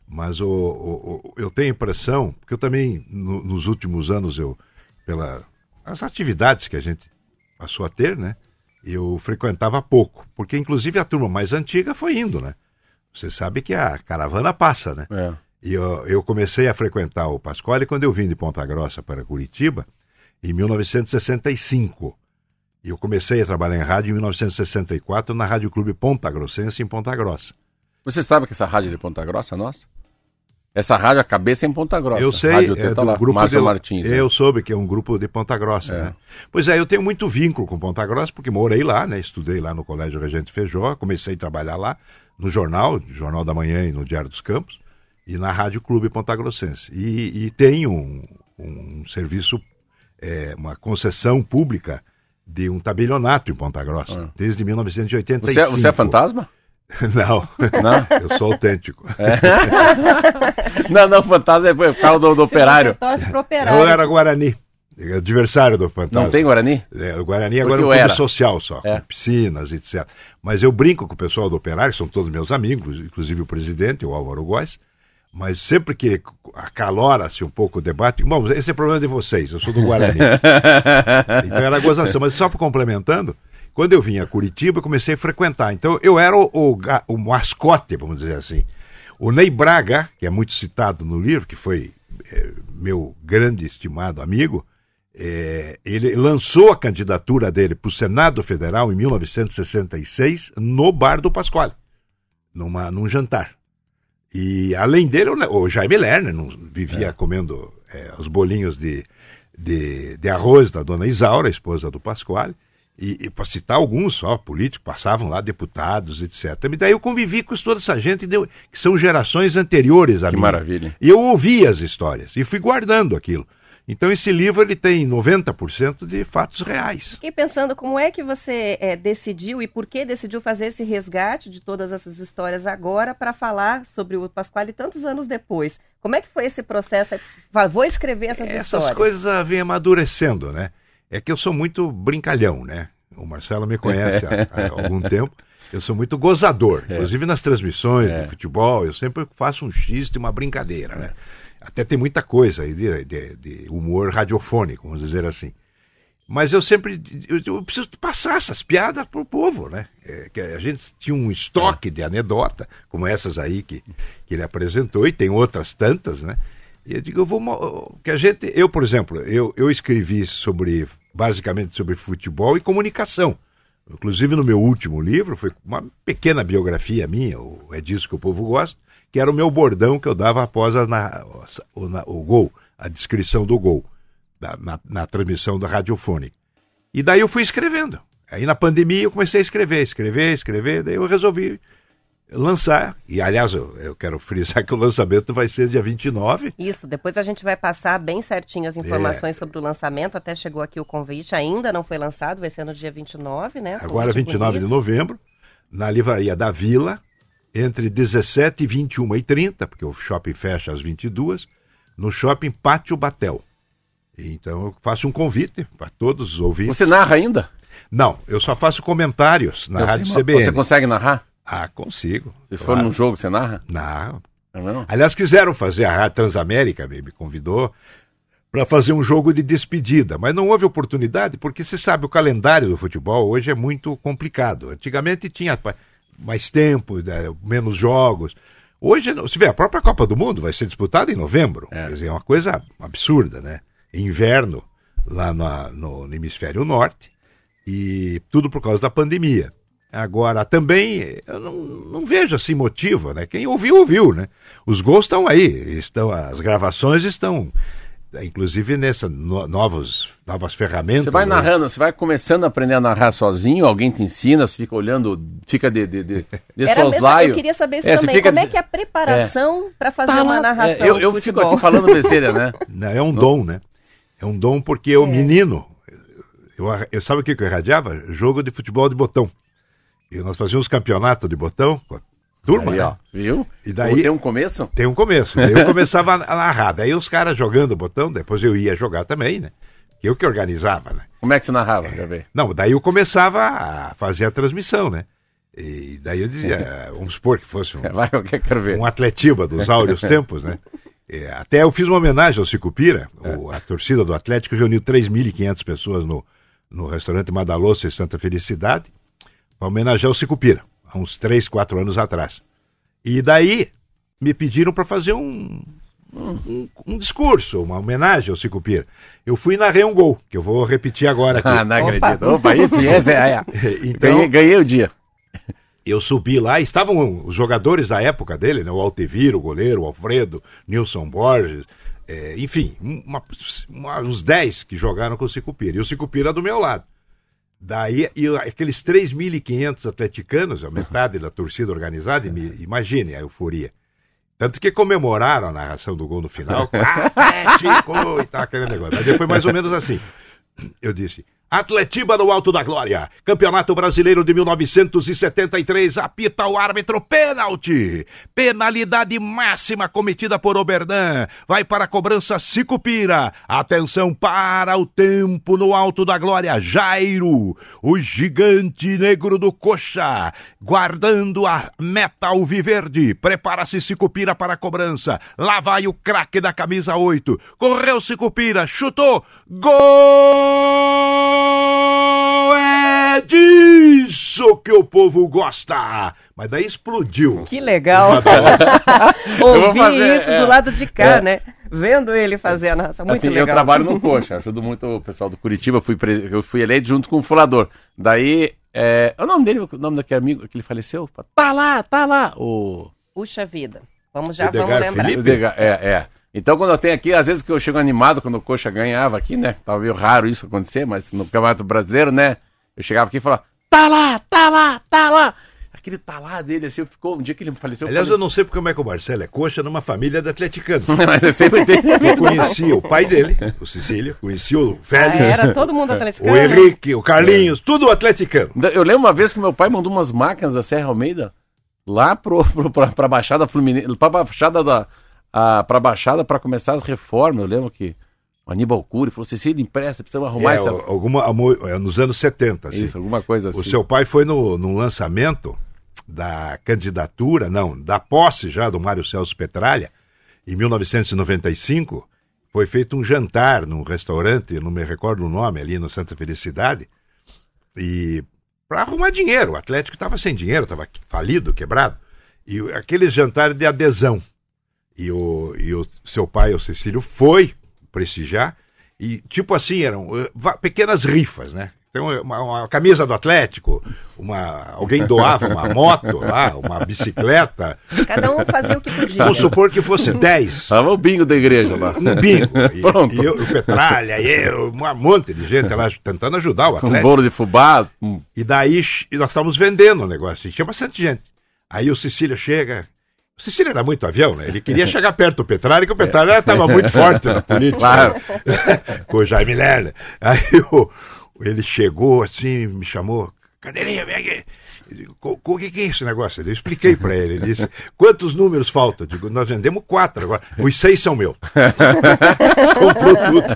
Mas o, o, o, eu tenho a impressão, porque eu também, no, nos últimos anos, eu, pelas atividades que a gente passou a ter, né? Eu frequentava pouco, porque inclusive a turma mais antiga foi indo, né? Você sabe que a caravana passa, né? É. E eu, eu, comecei a frequentar o Pasquale quando eu vim de Ponta Grossa para Curitiba, em 1965. E eu comecei a trabalhar em rádio em 1964 na Rádio Clube Ponta Grossense, em Ponta Grossa. Você sabe que essa rádio de Ponta Grossa é nossa? Essa rádio, a cabeça é em Ponta Grossa. Eu sei, rádio é tá do lá, grupo Márcio de, Martins. né? Eu soube que é um grupo de Ponta Grossa, É. né? Pois é, eu tenho muito vínculo com Ponta Grossa, porque morei lá, né? Estudei lá no Colégio Regente Feijó, comecei a trabalhar lá no jornal, Jornal da Manhã e no Diário dos Campos, e na Rádio Clube Ponta Grossense. E, e tenho um, um serviço, é, uma concessão pública de um tabelionato em Ponta Grossa, Ah. desde 1985. Você, é- você é fantasma? [laughs] Não, Não? eu sou autêntico. não, não, fantasma é o carro do, do operário. Você torce pro operário. Eu era Guarani, adversário do Fantasma. Não tem Guarani? É, o Guarani agora Porque é um clube era. social só, É. com piscinas, etc. Mas eu brinco com o pessoal do Operário, que são todos meus amigos, inclusive o presidente, o Álvaro Góes, mas sempre que acalora-se um pouco o debate, bom, esse é problema de vocês, eu sou do Guarani. [laughs] então era gozação, mas só para complementando, quando eu vim a Curitiba, comecei a frequentar. Então eu era o, o, o mascote, vamos dizer assim. O Ney Braga, que é muito citado no livro, que foi eh, meu grande estimado amigo, eh, ele lançou a candidatura dele para o Senado Federal em 1966 no bar do Pasquale, numa, num jantar. E além dele, o o Jaime Lerner não vivia comendo eh, os bolinhos de, de, de arroz da dona Isaura, esposa do Pasquale. E, e para citar alguns só, políticos, passavam lá, deputados, etc. E daí eu convivi com toda essa gente, deu- que são gerações anteriores a Que mim. maravilha. E eu ouvi as histórias e fui guardando aquilo. Então esse livro ele tem 90% de fatos reais. Fiquei pensando como é que você eh, decidiu e por que decidiu fazer esse resgate de todas essas histórias agora para falar sobre o Pasquale tantos anos depois. Como é que foi esse processo? Vou escrever essas, Essas histórias. coisas ah, vêm amadurecendo, né? É que eu sou muito brincalhão, né? O Marcelo me conhece há, há [laughs] algum tempo. Eu sou muito gozador. Inclusive nas transmissões de futebol, eu sempre faço um xiste, uma brincadeira, né? Até tem muita coisa aí de, de- de humor radiofônico, vamos dizer assim. Mas eu sempre eu, eu preciso passar essas piadas pro povo, né? É, que a gente tinha um estoque de anedota, como essas aí que, que ele apresentou, e tem outras tantas, né? E eu digo, eu vou. Que a gente. Eu, por exemplo, eu, eu escrevi sobre. basicamente sobre futebol e comunicação. Inclusive no meu último livro, foi uma pequena biografia minha, É Disso que o Povo Gosta, que era o meu bordão que eu dava após a, na- o, na- o gol, a descrição do gol, da- na, na transmissão da radiofônica. E daí eu fui escrevendo. Aí na pandemia eu comecei a escrever, escrever, escrever, daí eu resolvi lançar. E aliás, eu, eu quero frisar que o lançamento vai ser dia 29. Isso, depois a gente vai passar bem certinho as informações É. sobre o lançamento. Até chegou aqui o convite, ainda não foi lançado, vai ser no dia 29, né? Agora, Convite 29 de bonito. novembro, na livraria da Vila, entre 17 e 21 e 30, porque o shopping fecha às 22, no shopping Pátio Batel. Então eu faço um convite para todos os ouvintes. Você narra ainda? Não, eu só faço comentários na Eu Rádio sei, mas CBN. Você consegue narrar? Ah, consigo. Se for claro. num jogo, você narra? Não. Mesmo? Aliás, quiseram fazer, a Rádio Transamérica me, convidou para fazer um jogo de despedida, mas não houve oportunidade, porque você sabe, o calendário do futebol hoje é muito complicado. Antigamente tinha mais tempo, né, menos jogos. Hoje, se vê, a própria Copa do Mundo vai ser disputada em novembro. É. Quer dizer, é uma coisa absurda, né? Inverno lá no, no hemisfério norte e tudo por causa da pandemia. Agora, também, eu não, não vejo assim motivo, né? Quem ouviu, ouviu, né? Os gols estão aí, estão, as gravações estão, inclusive nessa no- novos, novas ferramentas. Você vai né? narrando, você vai começando a aprender a narrar sozinho, alguém te ensina, você fica olhando, fica de, de, de, [laughs] de Era soslaio. eu queria saber isso É, também. fica Como é que é a preparação para fazer Tá uma lá, narração? é, eu eu fico aqui falando besteira, né? [laughs] Não, é um dom, né? É um dom porque o menino, eu, arra- eu sabe o que que eu irradiava? Jogo de futebol de botão. E nós fazíamos campeonato de botão com a turma, Aí, né? ó, viu? E daí- Tem um começo? Tem um começo. Daí eu [laughs] começava a narrar. Daí os caras jogando o botão, depois eu ia jogar também, né? Eu que organizava, né? Como é que você narrava? Ver? Não, daí eu começava a fazer a transmissão, né? E daí eu dizia, [laughs] vamos supor que fosse um, [laughs] Vai, eu quero ver. um Atletiba dos áureos tempos, né? É, até eu fiz uma homenagem ao Cicupira, o- a torcida do Atlético reuniu 3.500 pessoas no, no restaurante Madaloça em Santa Felicidade para homenagear o Cicupira, há uns 3, 4 anos atrás. E daí me pediram para fazer um, um, um discurso, uma homenagem ao Cicupira. Eu fui e narrei um gol, que eu vou repetir agora aqui. Ah, não acredito. Opa, isso esse é. é. [laughs] Então, Ganhei, ganhei o dia. eu subi lá, estavam os jogadores da época dele, né? O Alteviro, o goleiro, o Alfredo, Nilson Borges, é, enfim, uma, uma, uns 10 que jogaram com o Sicupira. E o Sicupira do meu lado. Daí, e aqueles 3.500 atleticanos, a metade da torcida organizada, imagine a euforia. Tanto que comemoraram a narração do gol no final. [laughs] Atlético! e tal, aquele negócio. Mas depois mais ou menos assim. Eu disse, Atletiba no Alto da Glória. Campeonato Brasileiro de 1973. Apita o árbitro pênalti. Penalidade máxima cometida por Oberdan. Vai para a cobrança Sicupira. Atenção para o tempo no Alto da Glória. Jairo, o gigante negro do coxa. Guardando a meta alviverde. Prepara-se Sicupira para a cobrança. Lá vai o craque da camisa 8. Correu Sicupira. Chutou. Gol! Disso que o povo gosta. Mas daí explodiu. Que legal. [laughs] Ouvir fazer, isso é, do lado de cá, é. né? Vendo ele fazer a narração. Muito assim, legal. Eu trabalho no [laughs] Coxa, ajudo muito o pessoal do Curitiba. Fui eu fui eleito junto com o Fulador. Daí, é, o nome dele, o nome daquele amigo que ele faleceu? Tá lá, tá lá. O... Puxa vida. Vamos já, vamos lembrar. é, é. Então, quando eu tenho aqui, às vezes que eu chego animado, quando o Coxa ganhava aqui, né? Tava meio raro isso acontecer, mas no Campeonato Brasileiro, né? Eu chegava aqui e falava, tá lá, tá lá, tá lá. Aquele tá lá dele, assim, ficou. Um dia que ele faleceu. Aliás, eu, falei... eu não sei porque como é que o Marcelo é coxa numa família de atleticano. [laughs] mas eu sempre tenho. Eu conhecia o pai dele, o Cecília, conhecia o Félix. Ah, era todo mundo atleticano. O Henrique, o Carlinhos, tudo atleticano. Eu lembro uma vez que meu pai mandou umas máquinas da Serra Almeida lá pro, pro, pra, pra Baixada Fluminense, pra Baixada da para a Baixada para começar as reformas. Eu lembro que Aníbal Cury falou: Cecília, empresta, precisamos arrumar é, essa. Alguma, é, nos anos 70. Assim. Isso, alguma coisa assim. O seu pai foi no, no lançamento da candidatura, não, da posse já do Mário Celso Petralha, em 1995. Foi feito um jantar num restaurante, não me recordo o nome, ali no Santa Felicidade, e para arrumar dinheiro. O Atlético estava sem dinheiro, estava falido, quebrado. E aquele jantar de adesão e o, e o seu pai, o Cecílio, foi prestigiar. E, tipo assim, eram uh, pequenas rifas, né? Então, uma, uma, camisa do Atlético, uma, alguém doava uma [laughs] moto lá, uma bicicleta. Cada um fazia o que podia. Vamos supor que fosse 10. Tava o bingo da igreja lá. Um bingo. [laughs] E, Pronto. e eu, o Petralha, e eu, um monte de gente lá tentando ajudar o Atlético. Um bolo de fubá. E daí nós estávamos vendendo o negócio. E tinha bastante gente. Aí o Cecílio chega, o Cecília era muito avião, né? Ele queria chegar perto do Petralha, que o Petralha estava muito [laughs] forte na política. Claro. [laughs] Com o Jaime Lerner. Aí o, ele chegou assim, me chamou, Cadeirinha, vem aqui. O que, que é esse negócio? Eu expliquei para ele. Ele disse: quantos números faltam? Eu digo, nós vendemos quatro agora. Os seis são meus. [laughs] Comprou tudo.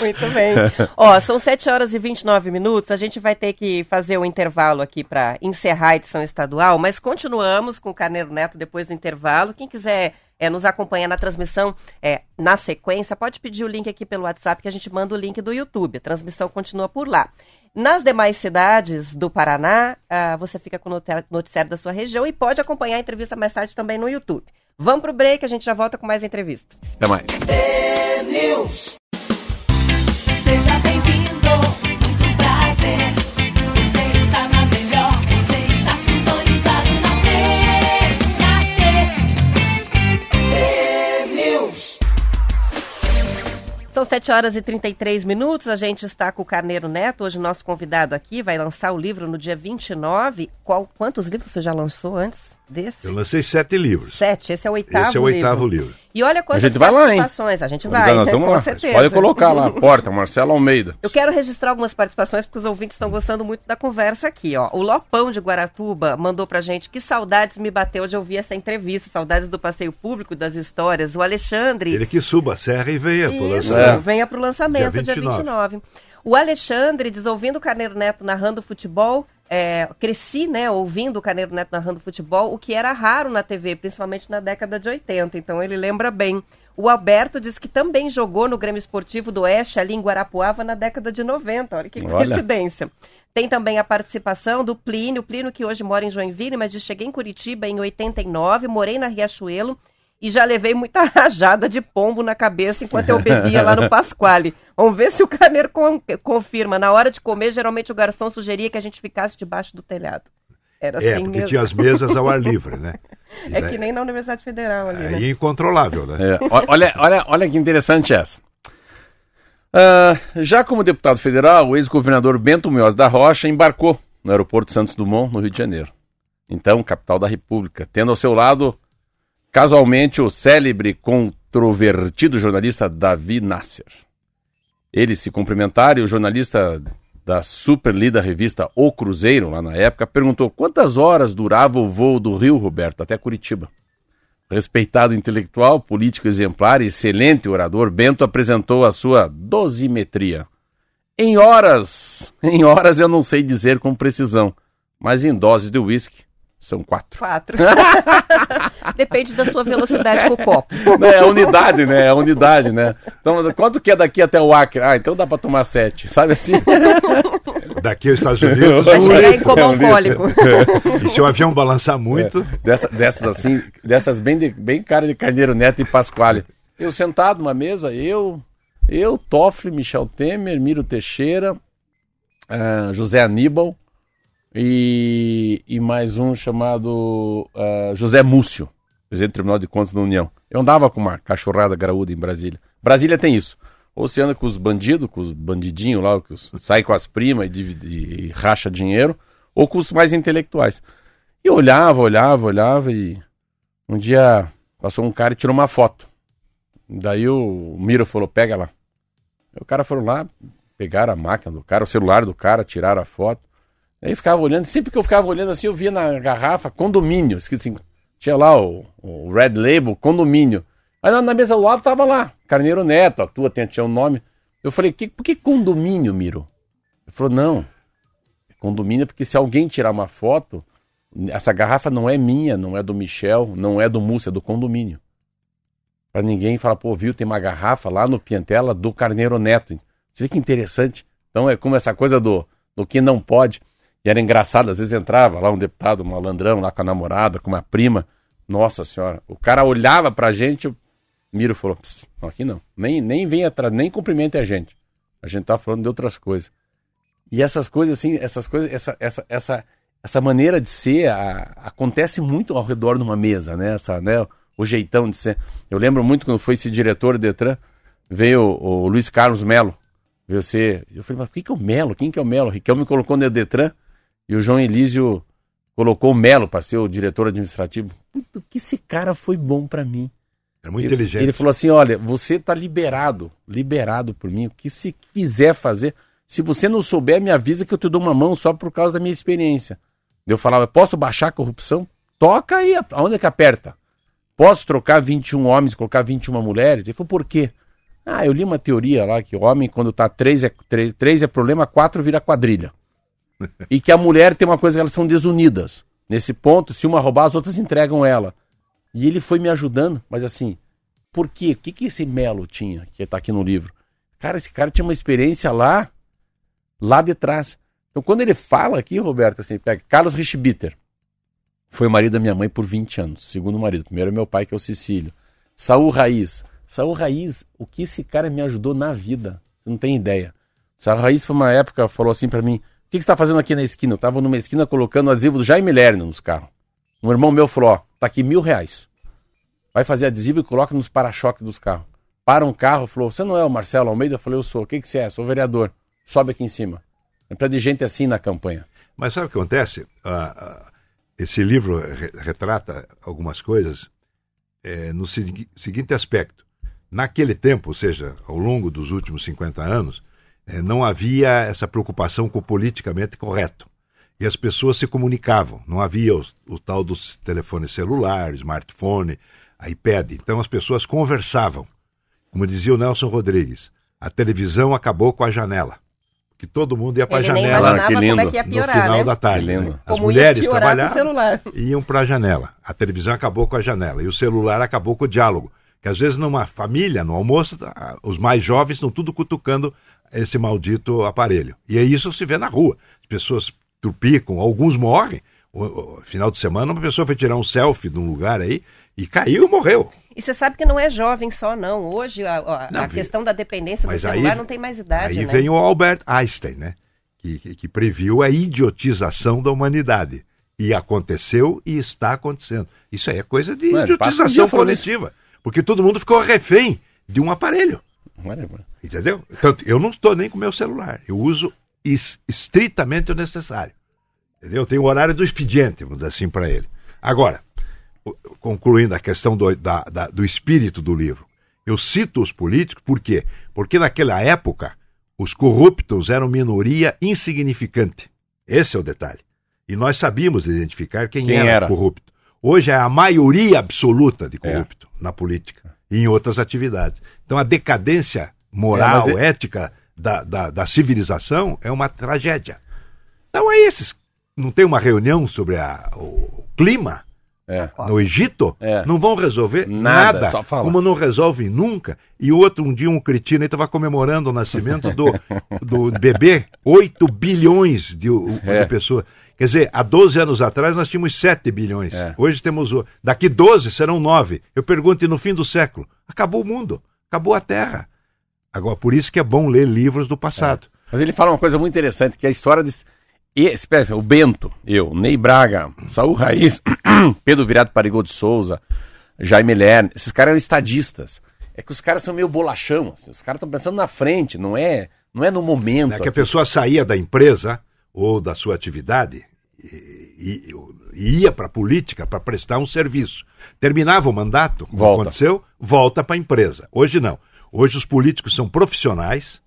Muito bem. Ó, são 7 horas e 29 minutos. A gente vai ter que fazer o um intervalo aqui para encerrar a edição estadual, mas continuamos com o Carneiro Neto depois do intervalo. Quem quiser é, nos acompanhar na transmissão é, na sequência, pode pedir o link aqui pelo WhatsApp que a gente manda o link do YouTube. A transmissão continua por lá. Nas demais cidades do Paraná, uh, você fica com o noticiário da sua região e pode acompanhar a entrevista mais tarde também no YouTube. Vamos pro break, a gente já volta com mais entrevista. Até mais. São 7 horas e 33 minutos. A gente está com o Carneiro Neto. Hoje, nosso convidado aqui vai lançar o livro no dia 29. Qual, quantos livros você já lançou antes? Desse? Eu lancei sete livros. Sete, esse é o oitavo Esse é o oitavo livro. livro. E olha quantas a gente vai lá, hein? A gente vai, nós com lá. certeza. Pode colocar lá, porta, Marcelo Almeida. Eu quero registrar algumas participações, porque os ouvintes estão gostando muito da conversa aqui, ó. O Lopão de Guaratuba mandou pra gente que saudades me bateu de ouvir essa entrevista, saudades do passeio público, das histórias. O Alexandre... Ele que suba a serra e venha Isso, pro lançamento. É. venha pro lançamento, dia 29. Dia 29. O Alexandre diz, ouvindo o Carneiro Neto narrando futebol é, cresci, né, ouvindo o Caneiro Neto narrando futebol, o que era raro na TV, principalmente na década de 80. Então ele lembra bem. O Alberto diz que também jogou no Grêmio Esportivo do Oeste, ali em Guarapuava, na década de 90. Olha que coincidência. Olha. Tem também a participação do Plínio, Plínio que hoje mora em Joinville, mas diz, cheguei em Curitiba em 89, morei na Riachuelo e já levei muita [laughs] rajada de pombo na cabeça enquanto eu bebia lá no [laughs] Pasquale. Vamos ver se o Carneiro con confirma. Na hora de comer, geralmente o garçom sugeria que a gente ficasse debaixo do telhado. Era é, assim porque mesmo. tinha as mesas ao ar livre, né? E [laughs] É daí- que nem na Universidade Federal ali, né? Aí é incontrolável, né? É, olha, olha, olha que interessante essa. Ah, já como deputado federal, o ex-governador Bento Munhoz da Rocha embarcou no aeroporto Santos Dumont, no Rio de Janeiro. Então, capital da República, tendo ao seu lado, casualmente, o célebre controvertido jornalista Davi Nasser. Eles se cumprimentaram e o jornalista da super lida revista O Cruzeiro, lá na época, perguntou quantas horas durava o voo do Rio, Roberto, até Curitiba. Respeitado intelectual, político exemplar e excelente orador, Bento apresentou a sua dosimetria. Em horas, [laughs] em horas eu não sei dizer com precisão, mas em doses de uísque são quatro. Quatro. [laughs] Depende da sua velocidade com o copo. É a unidade, né? É a unidade, né? Então, quanto que é daqui até o Acre? Ah, então dá pra tomar sete, sabe assim? Daqui aos Estados Unidos, Vai chegar em litro. coma alcoólico. E se o avião balançar muito, Dessa- dessas assim, dessas bem, de, bem cara de Carneiro Neto e Pasquale. Eu sentado numa mesa, eu, eu, Toffoli, Michel Temer, Miro Teixeira, ah, José Aníbal e, e mais um chamado ah, José Múcio, presidente do Tribunal de Contas da União. Eu andava com uma cachorrada graúda em Brasília. Brasília tem isso. Ou você anda com os bandidos, com os bandidinhos lá, que sai com as primas e, divide- e racha dinheiro, ou com os mais intelectuais. E eu olhava, olhava, olhava e um dia passou um cara e tirou uma foto. Daí o Miro falou, pega lá. O cara foram lá, pegaram a máquina do cara, o celular do cara, tiraram a foto. Aí ficava olhando, sempre que eu ficava olhando assim, eu via na garrafa condomínio, escrito assim, tinha lá o, o Red Label, condomínio. Aí na, mesa do lado tava lá, Carneiro Neto, a tua tinha, um nome. Eu falei, que, por que condomínio, Miro? Ele falou, não, condomínio é porque se alguém tirar uma foto, essa garrafa não é minha, não é do Michel, não é do Múcio, é do condomínio. Pra ninguém falar, pô, viu, tem uma garrafa lá no Piantela do Carneiro Neto. Você vê que interessante. Então é como essa coisa do, do que não pode. E era engraçado, às vezes entrava lá um deputado, um malandrão, lá com a namorada, com uma prima. Nossa senhora, o cara olhava pra gente, o Miro falou, "Pss, não, aqui não, nem, nem vem atrás, nem cumprimente a gente. A gente tá falando de outras coisas. E essas coisas assim, essas coisas, essa, essa, essa, essa maneira de ser a- acontece muito ao redor de uma mesa, né? Essa, né? O jeitão de ser. Eu lembro muito quando foi esse diretor Detran, veio o, o Luiz Carlos Melo, veio ser. Eu falei, mas quem que é o Melo? Quem que é o Melo? O Riquelme me colocou no Detran e o João Elísio colocou o Melo para ser o diretor administrativo. Puta, que esse cara foi bom para mim. é muito Ele- inteligente. Ele falou assim: olha, você tá liberado, liberado por mim. O que se quiser fazer, se você não souber, me avisa que eu te dou uma mão só por causa da minha experiência. Eu falava: posso baixar a corrupção? Toca aí, aonde é que aperta? Posso trocar 21 homens e colocar 21 mulheres? Ele falou: por quê? Ah, eu li uma teoria lá que o homem, quando tá três é, três, três é problema, quatro vira quadrilha. E que a mulher tem uma coisa que elas são desunidas. Nesse ponto, se uma roubar, as outras entregam ela. E ele foi me ajudando, mas assim, por quê? O que, que esse Melo tinha, que tá aqui no livro? Cara, esse cara tinha uma experiência lá, lá de trás. Então, quando ele fala aqui, Roberto, assim, pega Carlos Richbiter, foi o marido da minha mãe por 20 anos, segundo marido. Primeiro é meu pai, que é o Cecílio. Saul Raiz. Saul Raiz, o que esse cara me ajudou na vida? Você não tem ideia. Saul Raiz foi uma época, falou assim pra mim, que, que você tá fazendo aqui na esquina? Eu tava numa esquina colocando adesivo do Jaime Lerner nos carros. Um irmão meu falou, ó, tá aqui mil reais. Vai fazer adesivo e coloca nos para-choques dos carros. Para um carro, falou, você não é o Marcelo Almeida? Eu falei, eu sou. O que, que você é? Sou vereador. Sobe aqui em cima. É de gente assim na campanha. Mas sabe o que acontece? Ah, ah, esse livro re- retrata algumas coisas eh, no segui- seguinte aspecto. Naquele tempo, ou seja, ao longo dos últimos 50 anos, não havia essa preocupação com o politicamente correto. E as pessoas se comunicavam. Não havia o, o tal dos telefones celulares, smartphone, iPad. Então as pessoas conversavam. Como dizia o Nelson Rodrigues, a televisão acabou com a janela. Que todo mundo ia para a janela que como lindo. é que ia no piorar, final né? da tarde. Né? As Como mulheres piorar trabalhavam celular. e iam para a janela. A televisão acabou com a janela e o celular acabou com o diálogo. Que às vezes numa família, no almoço, os mais jovens estão tudo cutucando esse maldito aparelho. E é isso que se vê na rua. As pessoas trupicam, alguns morrem. O, o- final de semana, uma pessoa foi tirar um selfie de um lugar aí e caiu e morreu. E você sabe que não é jovem só, não. Hoje a, a- a Não, vi- questão da dependência do Mas celular aí- não tem mais idade, Aí né? vem o Albert Einstein, né? Que, que, que previu a idiotização da humanidade. E aconteceu e está acontecendo. Isso aí é coisa de idiotização falando isso. coletiva. Porque todo mundo ficou refém de um aparelho. Mano. Entendeu? Tanto, eu não estou nem com meu celular. Eu uso es- estritamente o necessário. Entendeu? Eu tenho o horário do expediente, vamos dizer assim, para ele. Agora, concluindo a questão do, da- da- do espírito do livro, eu cito os políticos, por quê? Porque naquela época, os corruptos eram minoria insignificante. Esse é o detalhe. E nós sabíamos identificar quem, Quem era, era. corrupto. Hoje é a maioria absoluta de É. corrupto na política e em outras atividades. Então a decadência moral, É, é- ética da, da, da civilização é uma tragédia. Então é esses. Não tem uma reunião sobre a- o clima É. no Egito? É. Não vão resolver Nada, nada, como não resolvem nunca. E outro, um dia um cretino estava comemorando o nascimento do, do bebê, 8 bilhões de, [laughs] É. de pessoas. Quer dizer, há 12 anos atrás nós tínhamos 7 bilhões. É. Hoje temos. Daqui 12 serão 9. Eu pergunto, e no fim do século? Acabou o mundo, acabou a Terra. Agora, por isso que é bom ler livros do passado. Mas ele fala uma coisa muito interessante, que é a história de... Espécie, o Bento, eu, Ney Braga, Saul Raiz, [coughs] Pedro Virado Parigol de Souza, Jaime Lerner, esses caras eram estadistas. É que os caras são meio bolachão, assim, os caras estão pensando na frente, não é, não é no momento. Né, que a pessoa saía da empresa ou da sua atividade ia para a política para prestar um serviço. Terminava o mandato, como Volta. aconteceu, volta para a empresa. Hoje não. Hoje os políticos são profissionais,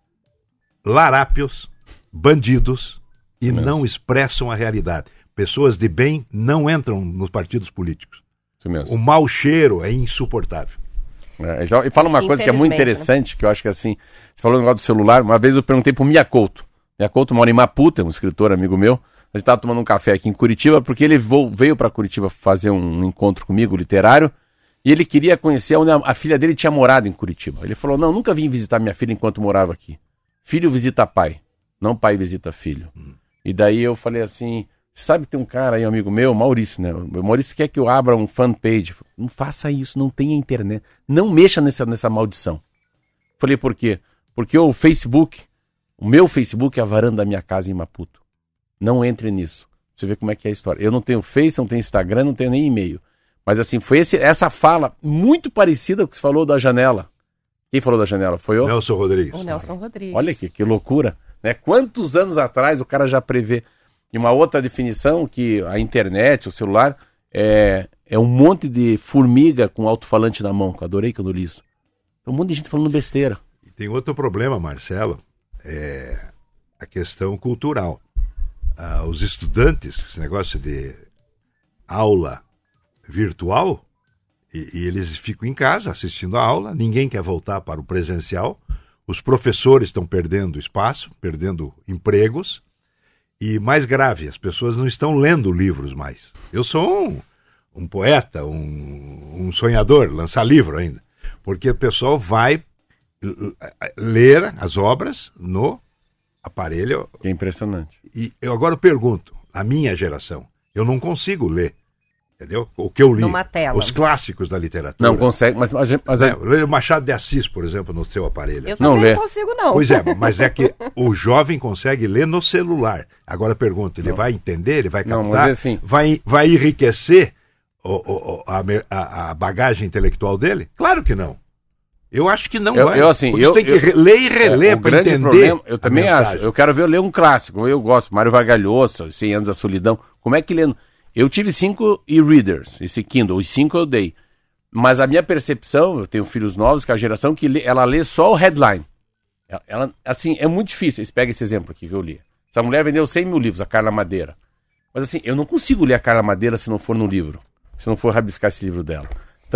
larápios, bandidos e mesmo. não expressam a realidade. Pessoas de bem não entram nos partidos políticos. Mesmo. O mau cheiro é insuportável. É, então, e fala uma coisa que é muito Infelizmente, interessante, que eu acho que assim, você falou no negócio do celular, uma vez eu perguntei pro Miyakoto. Miyakoto mora em Maputa, um escritor amigo meu. A gente tava tomando um café aqui em Curitiba, porque ele veio para Curitiba fazer um encontro comigo, literário, e ele queria conhecer onde a, filha dele tinha morado em Curitiba. Ele falou, não, nunca vim visitar minha filha enquanto morava aqui. Filho visita pai, não pai visita filho. E daí eu falei assim, sabe tem um cara aí, amigo meu, Maurício, né? O Maurício quer que eu abra um fanpage. Falei, Não faça isso, não tenha internet. Não mexa nessa, nessa maldição. Falei, por quê? Porque o Facebook, o meu Facebook é a varanda da minha casa em Maputo. Não entre nisso. Você vê como é que é a história. Eu não tenho Face, não tenho Instagram, não tenho nem e-mail. Mas assim, foi esse, essa fala muito parecida com o que você falou da janela. Quem falou da janela? Foi eu? Nelson Rodrigues. O Nelson Rodrigues. Olha que, que loucura. Né? Quantos anos atrás o cara já prevê? E uma outra definição que a internet, o celular, é, é um monte de formiga com alto-falante na mão. que eu adorei quando eu li isso. Tem um monte de gente falando besteira. E tem outro problema, Marcelo, é a questão cultural. Ah, os estudantes, esse negócio de aula virtual, e, e eles ficam em casa assistindo a aula, ninguém quer voltar para o presencial, os professores estão perdendo espaço, perdendo empregos, e mais grave, as pessoas não estão lendo livros mais. Eu sou um, um poeta, um, um sonhador, lançar livro ainda, porque o pessoal vai ler as obras no aparelho. Que é impressionante. E eu agora pergunto, a minha geração, eu não consigo ler, entendeu? O que eu li, Numa tela. os clássicos da literatura. Não consegue, mas, mas, mas É, ler Machado de Assis, por exemplo, no seu aparelho. Eu Não não consigo, não. Pois é, [laughs] mas é que o jovem consegue ler no celular. Agora eu pergunto, ele vai entender, ele vai Não, captar, mas é assim- vai, vai enriquecer o- o- a- a bagagem intelectual dele? Claro que não. Eu acho que não Eu- vai. eu, assim, Porque eu- tem que eu- re- ler e reler É, para entender. problema, eu também acho. Eu quero ver eu ler um clássico. Eu gosto. Mário Vargalhosa, 100 anos da solidão. Como é que lendo? Eu tive cinco e-readers, esse Kindle, os cinco eu dei. Mas a minha percepção, eu tenho filhos novos, que é a geração que lê- ela lê só o headline. Ela, ela- assim, é muito difícil. Pega esse exemplo aqui que eu li. Essa mulher vendeu 100 mil livros, a Carla Madeira. Mas assim, eu não consigo ler a Carla Madeira se não for no livro. Se não for rabiscar esse livro dela.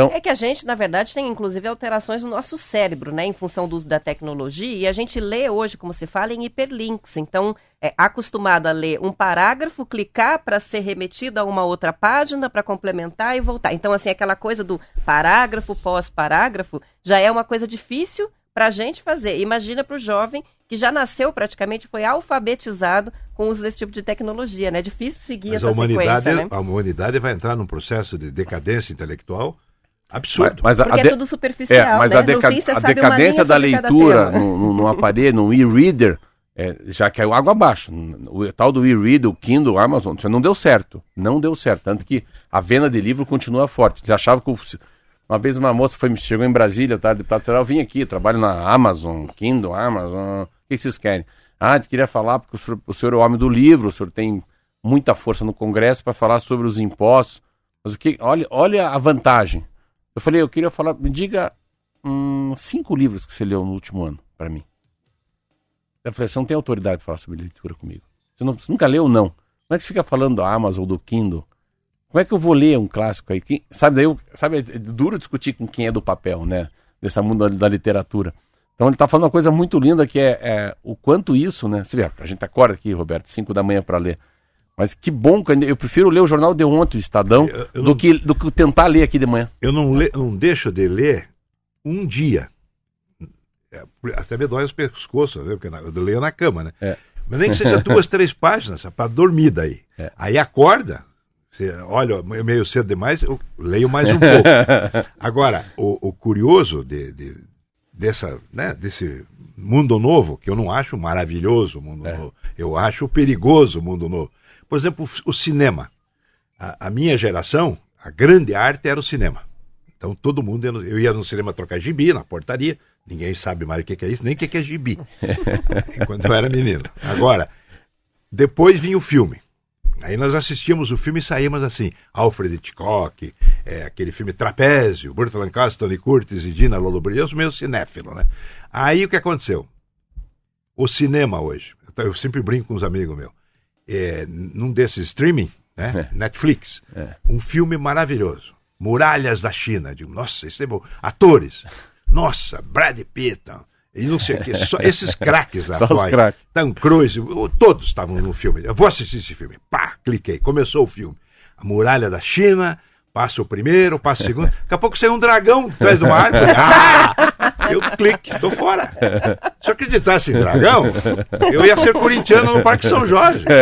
Então, É que a gente, na verdade, tem inclusive alterações no nosso cérebro, né, em função do uso da tecnologia, e a gente lê hoje, como se fala, em hiperlinks. Então, é acostumado a ler um parágrafo, clicar para ser remetido a uma outra página para complementar e voltar. Então, assim, aquela coisa do parágrafo pós-parágrafo já é uma coisa difícil para a gente fazer. Imagina para o jovem que já nasceu praticamente, foi alfabetizado com o uso desse tipo de tecnologia, né? É difícil seguir Mas essa a humanidade, sequência, né? a humanidade vai entrar num processo de decadência intelectual absurdo. mas a- Porque a é tudo superficial, É, mas né? a, No deca- fim, a decadência da leitura no, no, no aparelho, no e-reader, é, já caiu água abaixo. O tal do e-read, o Kindle, o Amazon, isso não deu certo. Não deu certo. Tanto que a venda de livro continua forte. Você achava que. Uma vez uma moça foi, chegou em Brasília, tá, deputado federal, vim aqui, trabalho na Amazon, Kindle, Amazon. O que vocês querem? Ah, queria falar porque o senhor, o senhor é o homem do livro, o senhor tem muita força no Congresso para falar sobre os impostos. Mas que, olha, olha a vantagem. Eu falei, eu queria falar, me diga hum, cinco livros que você leu no último ano para mim. Eu falei, você não tem autoridade para falar sobre leitura comigo. Você, não, você nunca leu, não. Como é que você fica falando do Amazon do Kindle? Como é que eu vou ler um clássico aí? Quem, sabe, daí eu, sabe, é duro discutir com quem é do papel, né? Desse mundo da, da literatura. Então ele está falando uma coisa muito linda que é, é, o quanto isso, né? Você vê, a gente acorda aqui, Roberto, 5 da manhã para ler. Mas que bom, eu prefiro ler o jornal de ontem, o Estadão, eu, eu do, não, que, do que tentar ler aqui de manhã. Eu não, le, não deixo de ler um dia. É, até me dói os pescoços, né? porque eu leio na cama, né? É. Mas nem que seja duas, [laughs] três páginas, para dormir daí. É. Aí acorda, você olha, meio cedo demais, eu leio mais um pouco. [laughs] Agora, o, o curioso de, de, dessa, né, desse mundo novo, que eu não acho maravilhoso o mundo é. novo, eu acho perigoso o mundo novo. Por exemplo, o cinema. A, a, minha geração, a grande arte era o cinema. Então todo mundo, ia no, eu ia no cinema trocar gibi, na portaria, ninguém sabe mais o que, que é isso, nem o que, que é gibi, [laughs] enquanto eu era menino. Agora, depois vinha o filme. Aí nós assistíamos o filme e saímos assim, Alfred Hitchcock, é, aquele filme Trapézio, Burt Lancaster, Tony Curtis e Dina Lollobrigida, eu sou meio cinéfilo, né? Aí o que aconteceu? O cinema hoje, eu sempre brinco com os amigos meus, é, num desses streaming, né? É. Netflix, é. um filme maravilhoso. Muralhas da China. Digo, nossa, esse é bom. Atores. Nossa, Brad Pitt. E não sei o que. Só esses craques atuais. Craques. Tom Cruise, todos estavam no filme. Eu vou assistir esse filme. Pá, cliquei. Começou o filme. A Muralha da China, Passa o primeiro, passa o segundo. Daqui a pouco sai um dragão atrás de uma árvore. [laughs] Ah! Eu clique, tô fora. Se eu acreditasse em dragão, eu ia ser corintiano no Parque São Jorge. [laughs]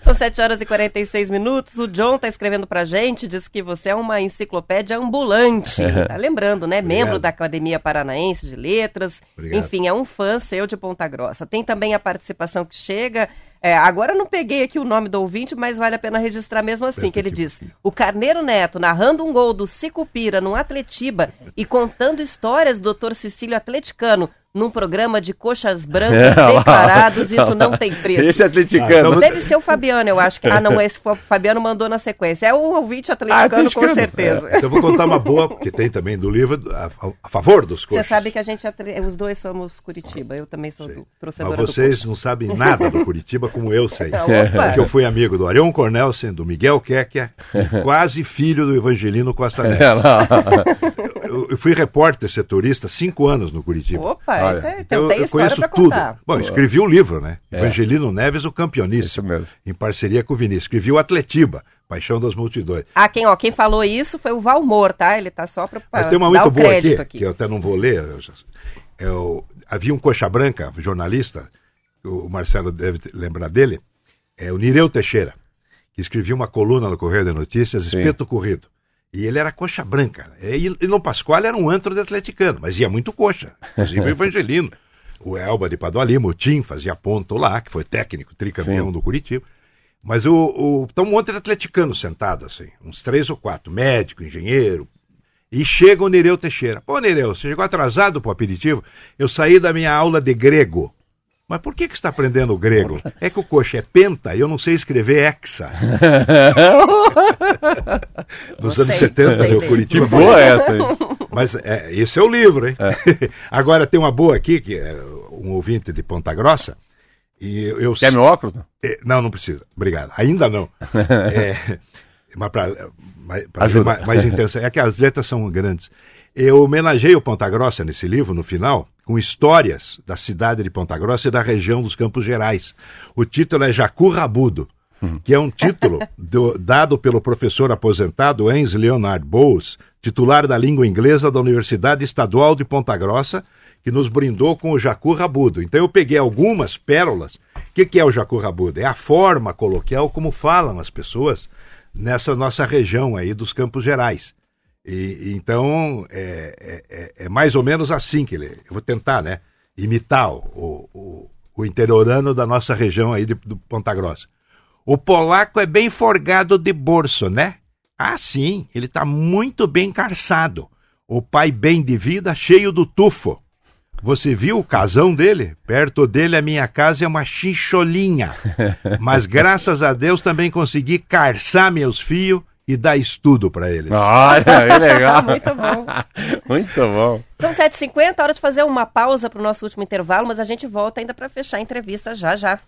São 7 horas e 46 minutos. O John está escrevendo pra gente, diz que você é uma enciclopédia ambulante. Tá lembrando, né? Obrigado. Membro da Academia Paranaense de Letras. Obrigado. Enfim, é um fã seu de Ponta Grossa. Tem também a participação que chega. É, agora eu não peguei aqui o nome do ouvinte, mas vale a pena registrar mesmo assim, que ele diz: o Carneiro Neto narrando um gol do Cicupira no Atletiba e contando histórias do Dr. Cecílio Atleticano num programa de coxas brancas [laughs] é, declarados, isso não tem [laughs] preço. Esse é atleticano. Ah, então... Deve ser o Fabiano, eu acho que. Ah, não, [laughs] esse foi, o Fabiano mandou na sequência. É o ouvinte atleticano, ah, atleticano. com certeza. É. Eu vou contar uma boa, porque tem também do livro a, a favor dos coxas. Você sabe que a gente, os dois somos Curitiba, eu também sou do, torcedora Mas vocês não sabem nada do Curitiba como eu sei. porque eu fui amigo do Arion Cornelsen, do Miguel Kekia, quase filho do Evangelino Costa Neto. É, eu, eu fui repórter setorista cinco anos no Curitiba. Opa, Olha, isso é, então eu, tem eu conheço tudo. Contar. Bom, escrevi um livro, né? É. Evangelino Neves, o mesmo. Em parceria com o Vinícius. Escrevi o Atletiba, Paixão das Multidões. Ah, quem, ó, quem falou isso foi o Valmor, tá? Ele tá só para Mas tem uma muito boa aqui, aqui, que eu até não vou ler. Eu, havia um coxa branca, jornalista, o Marcelo deve lembrar dele, é o Nireu Teixeira, que escrevia uma coluna no Correio de Notícias, Espeto Corrido. E ele era coxa branca. E, no Pascoal era um antro de atleticano, mas ia muito coxa. Inclusive o [laughs] Evangelino. O Elba de Padua Lima, o Tim fazia ponto lá, que foi técnico, tricampeão Sim. do Curitiba. Mas o, o, tá um monte de atleticano sentado, assim, uns três ou quatro, médico, engenheiro. E chega o Nereu Teixeira. Pô, Nereu, você chegou atrasado pro aperitivo? Eu saí da minha aula de grego. Mas por que, que você está aprendendo grego? [laughs] É que o coxa é penta e eu não sei escrever hexa. [laughs] Nos gostei, anos 70, meu Curitiba. Boa essa aí. [laughs] Mas é, esse é o livro, hein? É. Agora tem uma boa aqui, que é um ouvinte de Ponta Grossa. E eu, Quer meu óculos? Não, é, não, não precisa. Obrigado. Ainda não. é, mas para mais, mais, mais intensa. É que as letras são grandes. Eu homenageei o Ponta Grossa nesse livro, no final, com histórias da cidade de Ponta Grossa e da região dos Campos Gerais. O título é Jacu Rabudo, hum. que é um título [laughs] do, dado pelo professor aposentado Enz Leonard Bowles, titular da língua inglesa da Universidade Estadual de Ponta Grossa, que nos brindou com o Jacu Rabudo. Então eu peguei algumas pérolas. O que, que é o Jacu Rabudo? É a forma coloquial como falam as pessoas nessa nossa região aí dos Campos Gerais. E, então, é, é, é, é, mais ou menos assim que ele. Eu vou tentar, né? imitar o, o, o interiorano da nossa região aí de, do Ponta Grossa. O polaco é bem forgado de bolso, né? Ah, sim, ele está muito bem carçado. O pai bem de vida, cheio do tufo. Você viu o casão dele? Perto dele a minha casa é uma chincholinha. [laughs] Mas graças a Deus também consegui carçar meus fios e dar estudo para eles. Olha, que legal. [laughs] Muito bom. Muito bom. São 7h50, hora de fazer uma pausa para o nosso último intervalo, mas a gente volta ainda para fechar a entrevista já já.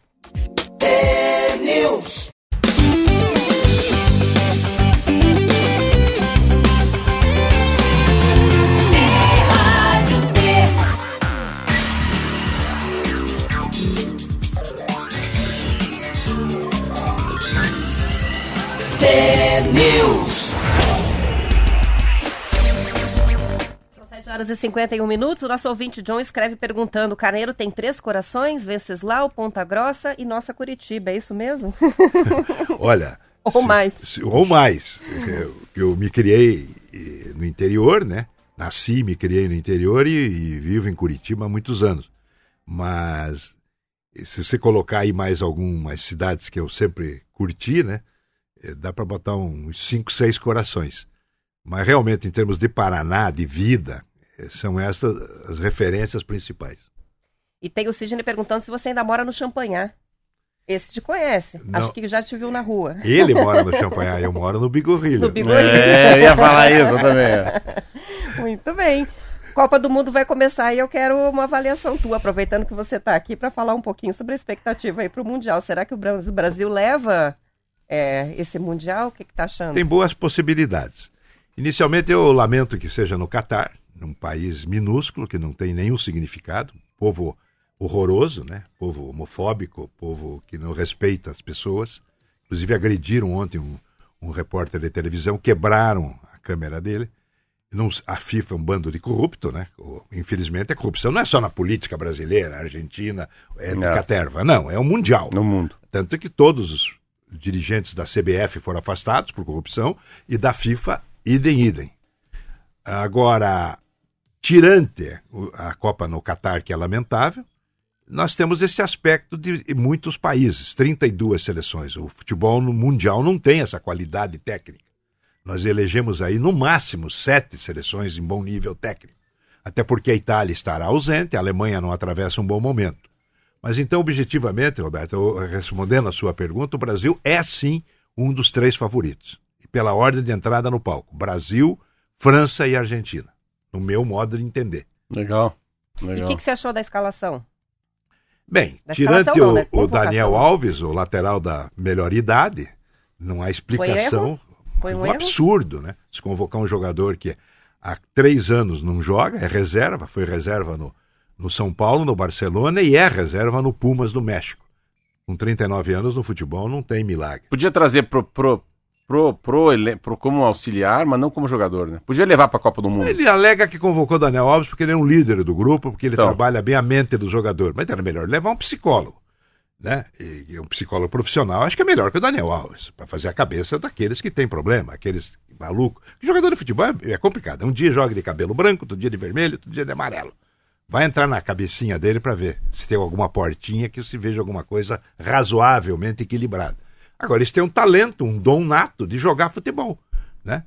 São 7 horas e 51 minutos. O nosso ouvinte John escreve perguntando: Carneiro tem três corações, Venceslau, Ponta Grossa e nossa Curitiba. É isso mesmo? [laughs] Olha. Ou mais. se- ou mais. Eu, eu me criei eh, no interior, né? Nasci, me criei no interior e, e vivo em Curitiba há muitos anos. Mas se você colocar aí mais algumas cidades que eu sempre curti, né? Eh, Dá para botar uns cinco, seis corações. Mas realmente, em termos de Paraná, de vida, eh, são essas as referências principais. E tem o Sidney perguntando se você ainda mora no Champanhar. Esse te conhece. Não. Acho que já te viu na rua. Ele mora no [laughs] Champanhar, eu moro no Bigorrilho. No Bigorrilho. É, eu ia falar isso também. [laughs] Muito bem. Copa do Mundo vai começar e eu quero uma avaliação tua, aproveitando que você está aqui para falar um pouquinho sobre a expectativa aí para o Mundial. Será que o Brasil leva é, esse Mundial? O que que tá achando? Tem boas possibilidades. Inicialmente eu lamento que seja no Catar, num país minúsculo que não tem nenhum significado, povo horroroso, né? Povo homofóbico, povo que não respeita as pessoas. Inclusive agrediram ontem um, um repórter de televisão, quebraram a câmera dele. Não- a FIFA é um bando de corrupto, né? Infelizmente a corrupção não é só na política brasileira, Argentina, é de Não. caterva, não, é o mundial. No mundo. Tanto que todos os dirigentes da CBF foram afastados por corrupção e da FIFA, idem, idem. Agora, tirante a Copa no Catar, que é lamentável, nós temos esse aspecto de muitos países, 32 seleções. O futebol no mundial não tem essa qualidade técnica. Nós elegemos aí, no máximo, sete seleções em bom nível técnico. Até porque a Itália estará ausente, a Alemanha não atravessa um bom momento. Mas então, objetivamente, Roberto, respondendo a sua pergunta, o Brasil é sim um dos três favoritos. E pela ordem de entrada no palco: Brasil, França e Argentina. No meu modo de entender. Legal. E o Legal. que, que você achou da escalação? Bem, Da tirante escalação não, o, né? o. Daniel Alves, o lateral da melhor idade, não há explicação. Foi um um erro? absurdo, né? Se convocar um jogador que há três anos não joga, é reserva, foi reserva no, no São Paulo, no Barcelona e é reserva no Pumas do México. Com 39 anos no futebol não tem milagre. Podia trazer pro, pro, pro, pro, pro como auxiliar, mas não como jogador, né? Podia levar pra Copa do Mundo. Ele alega que convocou Daniel Alves porque ele é um líder do grupo, porque ele Então. trabalha bem a mente do jogador. Mas era melhor levar um psicólogo. Né? E um psicólogo profissional, acho que é melhor que o Daniel Alves, para fazer a cabeça daqueles que têm problema, aqueles malucos. Jogador de futebol é, é complicado. Um dia joga de cabelo branco, outro dia de vermelho, outro dia de amarelo. Vai entrar na cabecinha dele para ver se tem alguma portinha que se veja alguma coisa razoavelmente equilibrada. Agora, eles têm um talento, um dom nato de jogar futebol, né?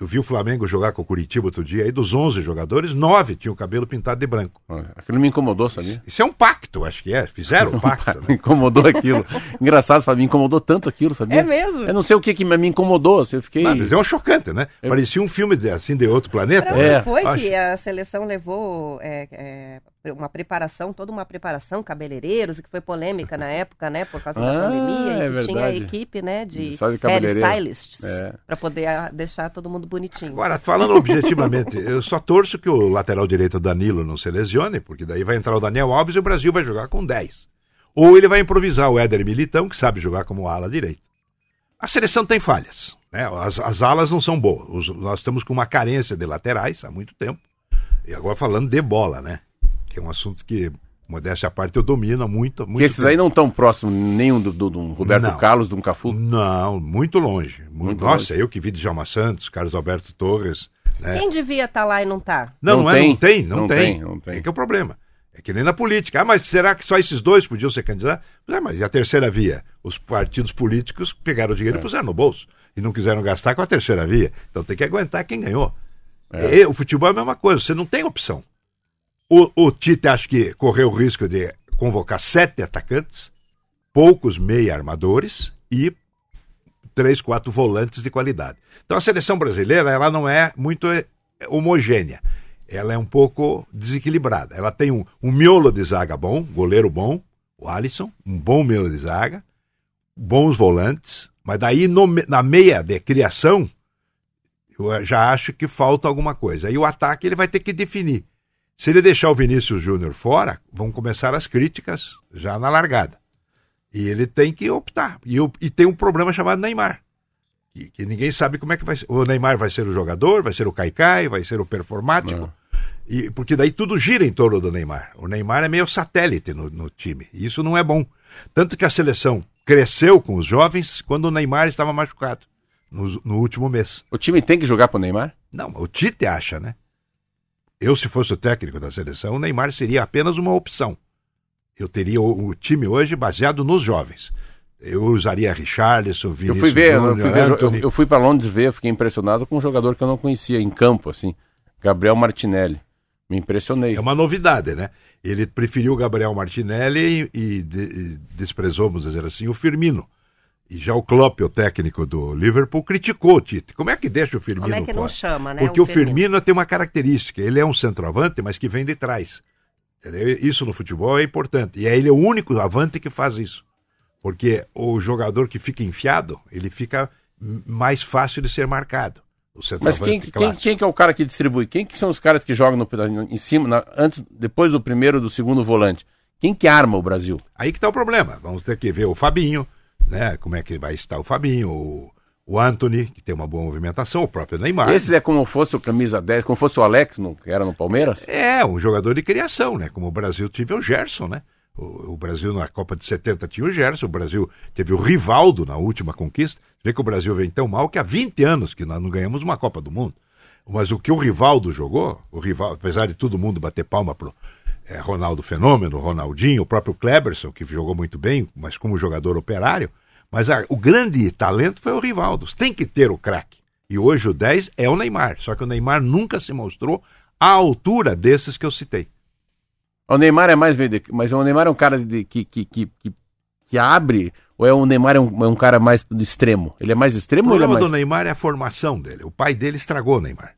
Eu vi o Flamengo jogar com o Curitiba outro dia, aí dos 11 jogadores, 9 tinham o cabelo pintado de branco. Aquilo me incomodou, sabia? Isso é um pacto, acho que é. Fizeram um [laughs] pacto, Me né? incomodou aquilo. Engraçado, pra mim, incomodou tanto aquilo, sabia? É mesmo? Eu não sei o que, que me incomodou, assim, eu fiquei... Não, mas é um chocante, né? Parecia um filme de, assim de outro planeta. Pra né? foi acho- que a seleção levou é, é, uma preparação, toda uma preparação, cabeleireiros, e que foi polêmica na época, né, por causa da Ah, pandemia, e é que tinha a equipe, né, de de hairstylists, É. pra poder ah, deixar todo mundo bonitinho. Agora, falando objetivamente, eu só torço que o lateral direito Danilo não se lesione, porque daí vai entrar o Daniel Alves e o Brasil vai jogar com 10. Ou ele vai improvisar o Éder Militão, que sabe jogar como ala direito. A seleção tem falhas. Né? As, as alas não são boas. Os- nós estamos com uma carência de laterais há muito tempo. E agora falando de bola, né? Que é um assunto que, modéstia à parte, eu domino muito, muito Porque esses tempo. aí não estão próximos nenhum do, do, do Roberto Não. Carlos, de um Cafu. Não, muito longe. Muito Nossa, longe. eu que vi Djalma Santos, Carlos Alberto Torres. Né? Quem devia estar lá e não tá? Não, Não não, é, tem. não tem, não, Não tem. tem, não tem. É que é o problema. É que nem na política. Ah, mas será que só esses dois podiam ser candidatos? É, mas e a terceira via? Os partidos políticos pegaram o dinheiro e puseram no bolso. E não quiseram gastar com a terceira via. Então tem que aguentar quem ganhou. É. E o futebol é a mesma coisa, você não tem opção. O, o Tite acho que correu o risco de convocar sete atacantes, poucos meia armadores e três, quatro volantes de qualidade. Então a seleção brasileira ela não é muito eh, homogênea. Ela é um pouco desequilibrada. Ela tem um, um miolo de zaga bom, goleiro bom, o Alisson, um bom miolo de zaga, bons volantes, mas daí no, na meia de criação eu já acho que falta alguma coisa. Aí o ataque ele vai ter que definir. Se ele deixar o Vinícius Júnior fora, vão começar as críticas já na largada. E ele tem que optar. E, eu- e tem um problema chamado Neymar. Que, que ninguém sabe como é que vai ser. O Neymar vai ser o jogador, vai ser o Caicai, vai ser o performático. E, porque daí tudo gira em torno do Neymar. O Neymar é meio satélite no, no time. E isso não é bom. Tanto que a seleção cresceu com os jovens quando o Neymar estava machucado no, no último mês. O time tem que jogar pro Neymar? Não, o Tite acha, né? Eu, se fosse o técnico da seleção, o Neymar seria apenas uma opção. Eu teria o, o time hoje baseado nos jovens. Eu usaria Richarlison, Eu Vinícius fui ver, eu Júnior, fui, ver, eu, eu fui para Londres ver, eu fiquei impressionado com um jogador que eu não conhecia em campo, assim, Gabriel Martinelli. Me impressionei. É uma novidade, né? Ele preferiu o Gabriel Martinelli e, e de- e desprezou, vamos dizer assim, o Firmino. E já o Klopp, o técnico do Liverpool, criticou o Tite. Como é que deixa o Firmino Como é que não fora? chama, né? Porque o Firmino. tem uma característica, ele é um centroavante, mas que vem de trás. Entendeu? Isso no futebol é importante. E é ele é o único avante que faz isso. Porque o jogador que fica enfiado, ele fica mais fácil de ser marcado. O Mas centroavante quem, quem, quem que é o cara que distribui? Quem que são os caras que jogam no, em cima, na- antes, depois do primeiro, do segundo volante? Quem que arma o Brasil? Aí que está o problema. Vamos ter que ver o Fabinho, né? Como é que vai estar o Fabinho, o, o Anthony, que tem uma boa movimentação, o próprio Neymar. Esses é como fosse o camisa 10, como fosse o Alex, no, que era no Palmeiras? É, um jogador de criação, né? Como o Brasil teve o Gerson, né? O, o Brasil na Copa de 70 tinha o Gerson, o Brasil teve o Rivaldo na última conquista. Vê que o Brasil vem tão mal que há 20 anos que nós não ganhamos uma Copa do Mundo. Mas o que o Rivaldo jogou, o Rivaldo, apesar de todo mundo bater palma pro é, Ronaldo Fenômeno, Ronaldinho, o próprio Kleberson, que jogou muito bem, mas como jogador operário, mas a- o grande talento foi o Rivaldo. Tem que ter o craque. E hoje o 10 é o Neymar. Só que o Neymar nunca se mostrou à altura desses que eu citei. O Neymar é mais mas o Neymar é um cara de- que, que, que, que, abre, ou é o Neymar é um, é um cara mais do extremo? Ele é mais O extremo ou ele é problema mais... do Neymar é a formação dele. O pai dele estragou o Neymar.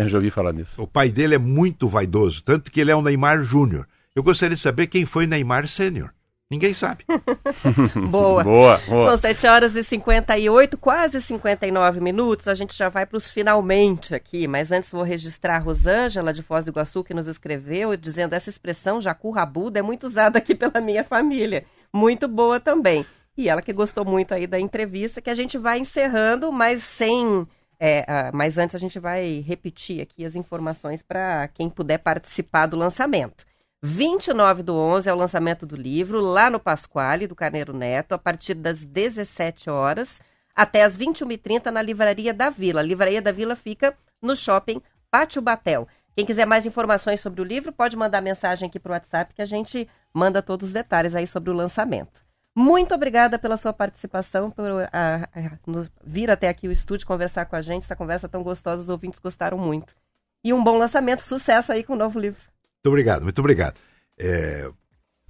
É, eu já ouvi falar nisso. O pai dele é muito vaidoso, tanto que ele é um Neymar Júnior. Eu gostaria de saber quem foi Neymar Sênior. Ninguém sabe. [laughs] Boa. Boa, boa. São 7 horas e 58, quase 59 minutos. A gente já vai para os finalmente aqui, mas antes vou registrar a Rosângela de Foz do Iguaçu, que nos escreveu, dizendo essa expressão jacu rabuda é muito usada aqui pela minha família. Muito boa também. E ela que gostou muito aí da entrevista, que a gente vai encerrando, mas sem. É, ah, mas antes a gente vai repetir aqui as informações para quem puder participar do lançamento. 29 do 11 é o lançamento do livro, lá no Pasquale, do Carneiro Neto, a partir das 17 horas até as 21h30 na Livraria da Vila. A Livraria da Vila fica no shopping Pátio Batel. Quem quiser mais informações sobre o livro, pode mandar mensagem aqui para o WhatsApp que a gente manda todos os detalhes aí sobre o lançamento. Muito obrigada pela sua participação, por ah, ah, no- vir até aqui o estúdio conversar com a gente. Essa conversa tão gostosa, os ouvintes gostaram muito. E um bom lançamento, sucesso aí com o novo livro. Muito obrigado, muito obrigado. É,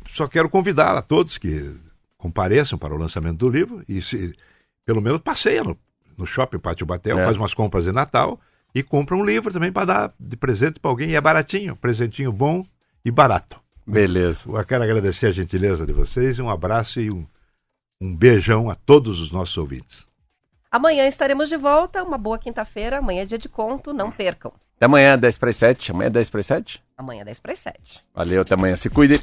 só quero convidar a todos que compareçam para o lançamento do livro e se, pelo menos passeia no, no shopping Pátio Batel, É. faz umas compras de Natal e compra um livro também para dar de presente para alguém. E é baratinho, presentinho bom e barato. Beleza. Eu quero agradecer a gentileza de vocês, um abraço e um, um beijão a todos os nossos ouvintes. Amanhã estaremos de volta, uma boa quinta-feira, amanhã é dia de conto, não percam. Até amanhã, 10 para 7. Amanhã é 10 para 7? Amanhã é 10 para 7. Valeu, até amanhã. Se cuidem.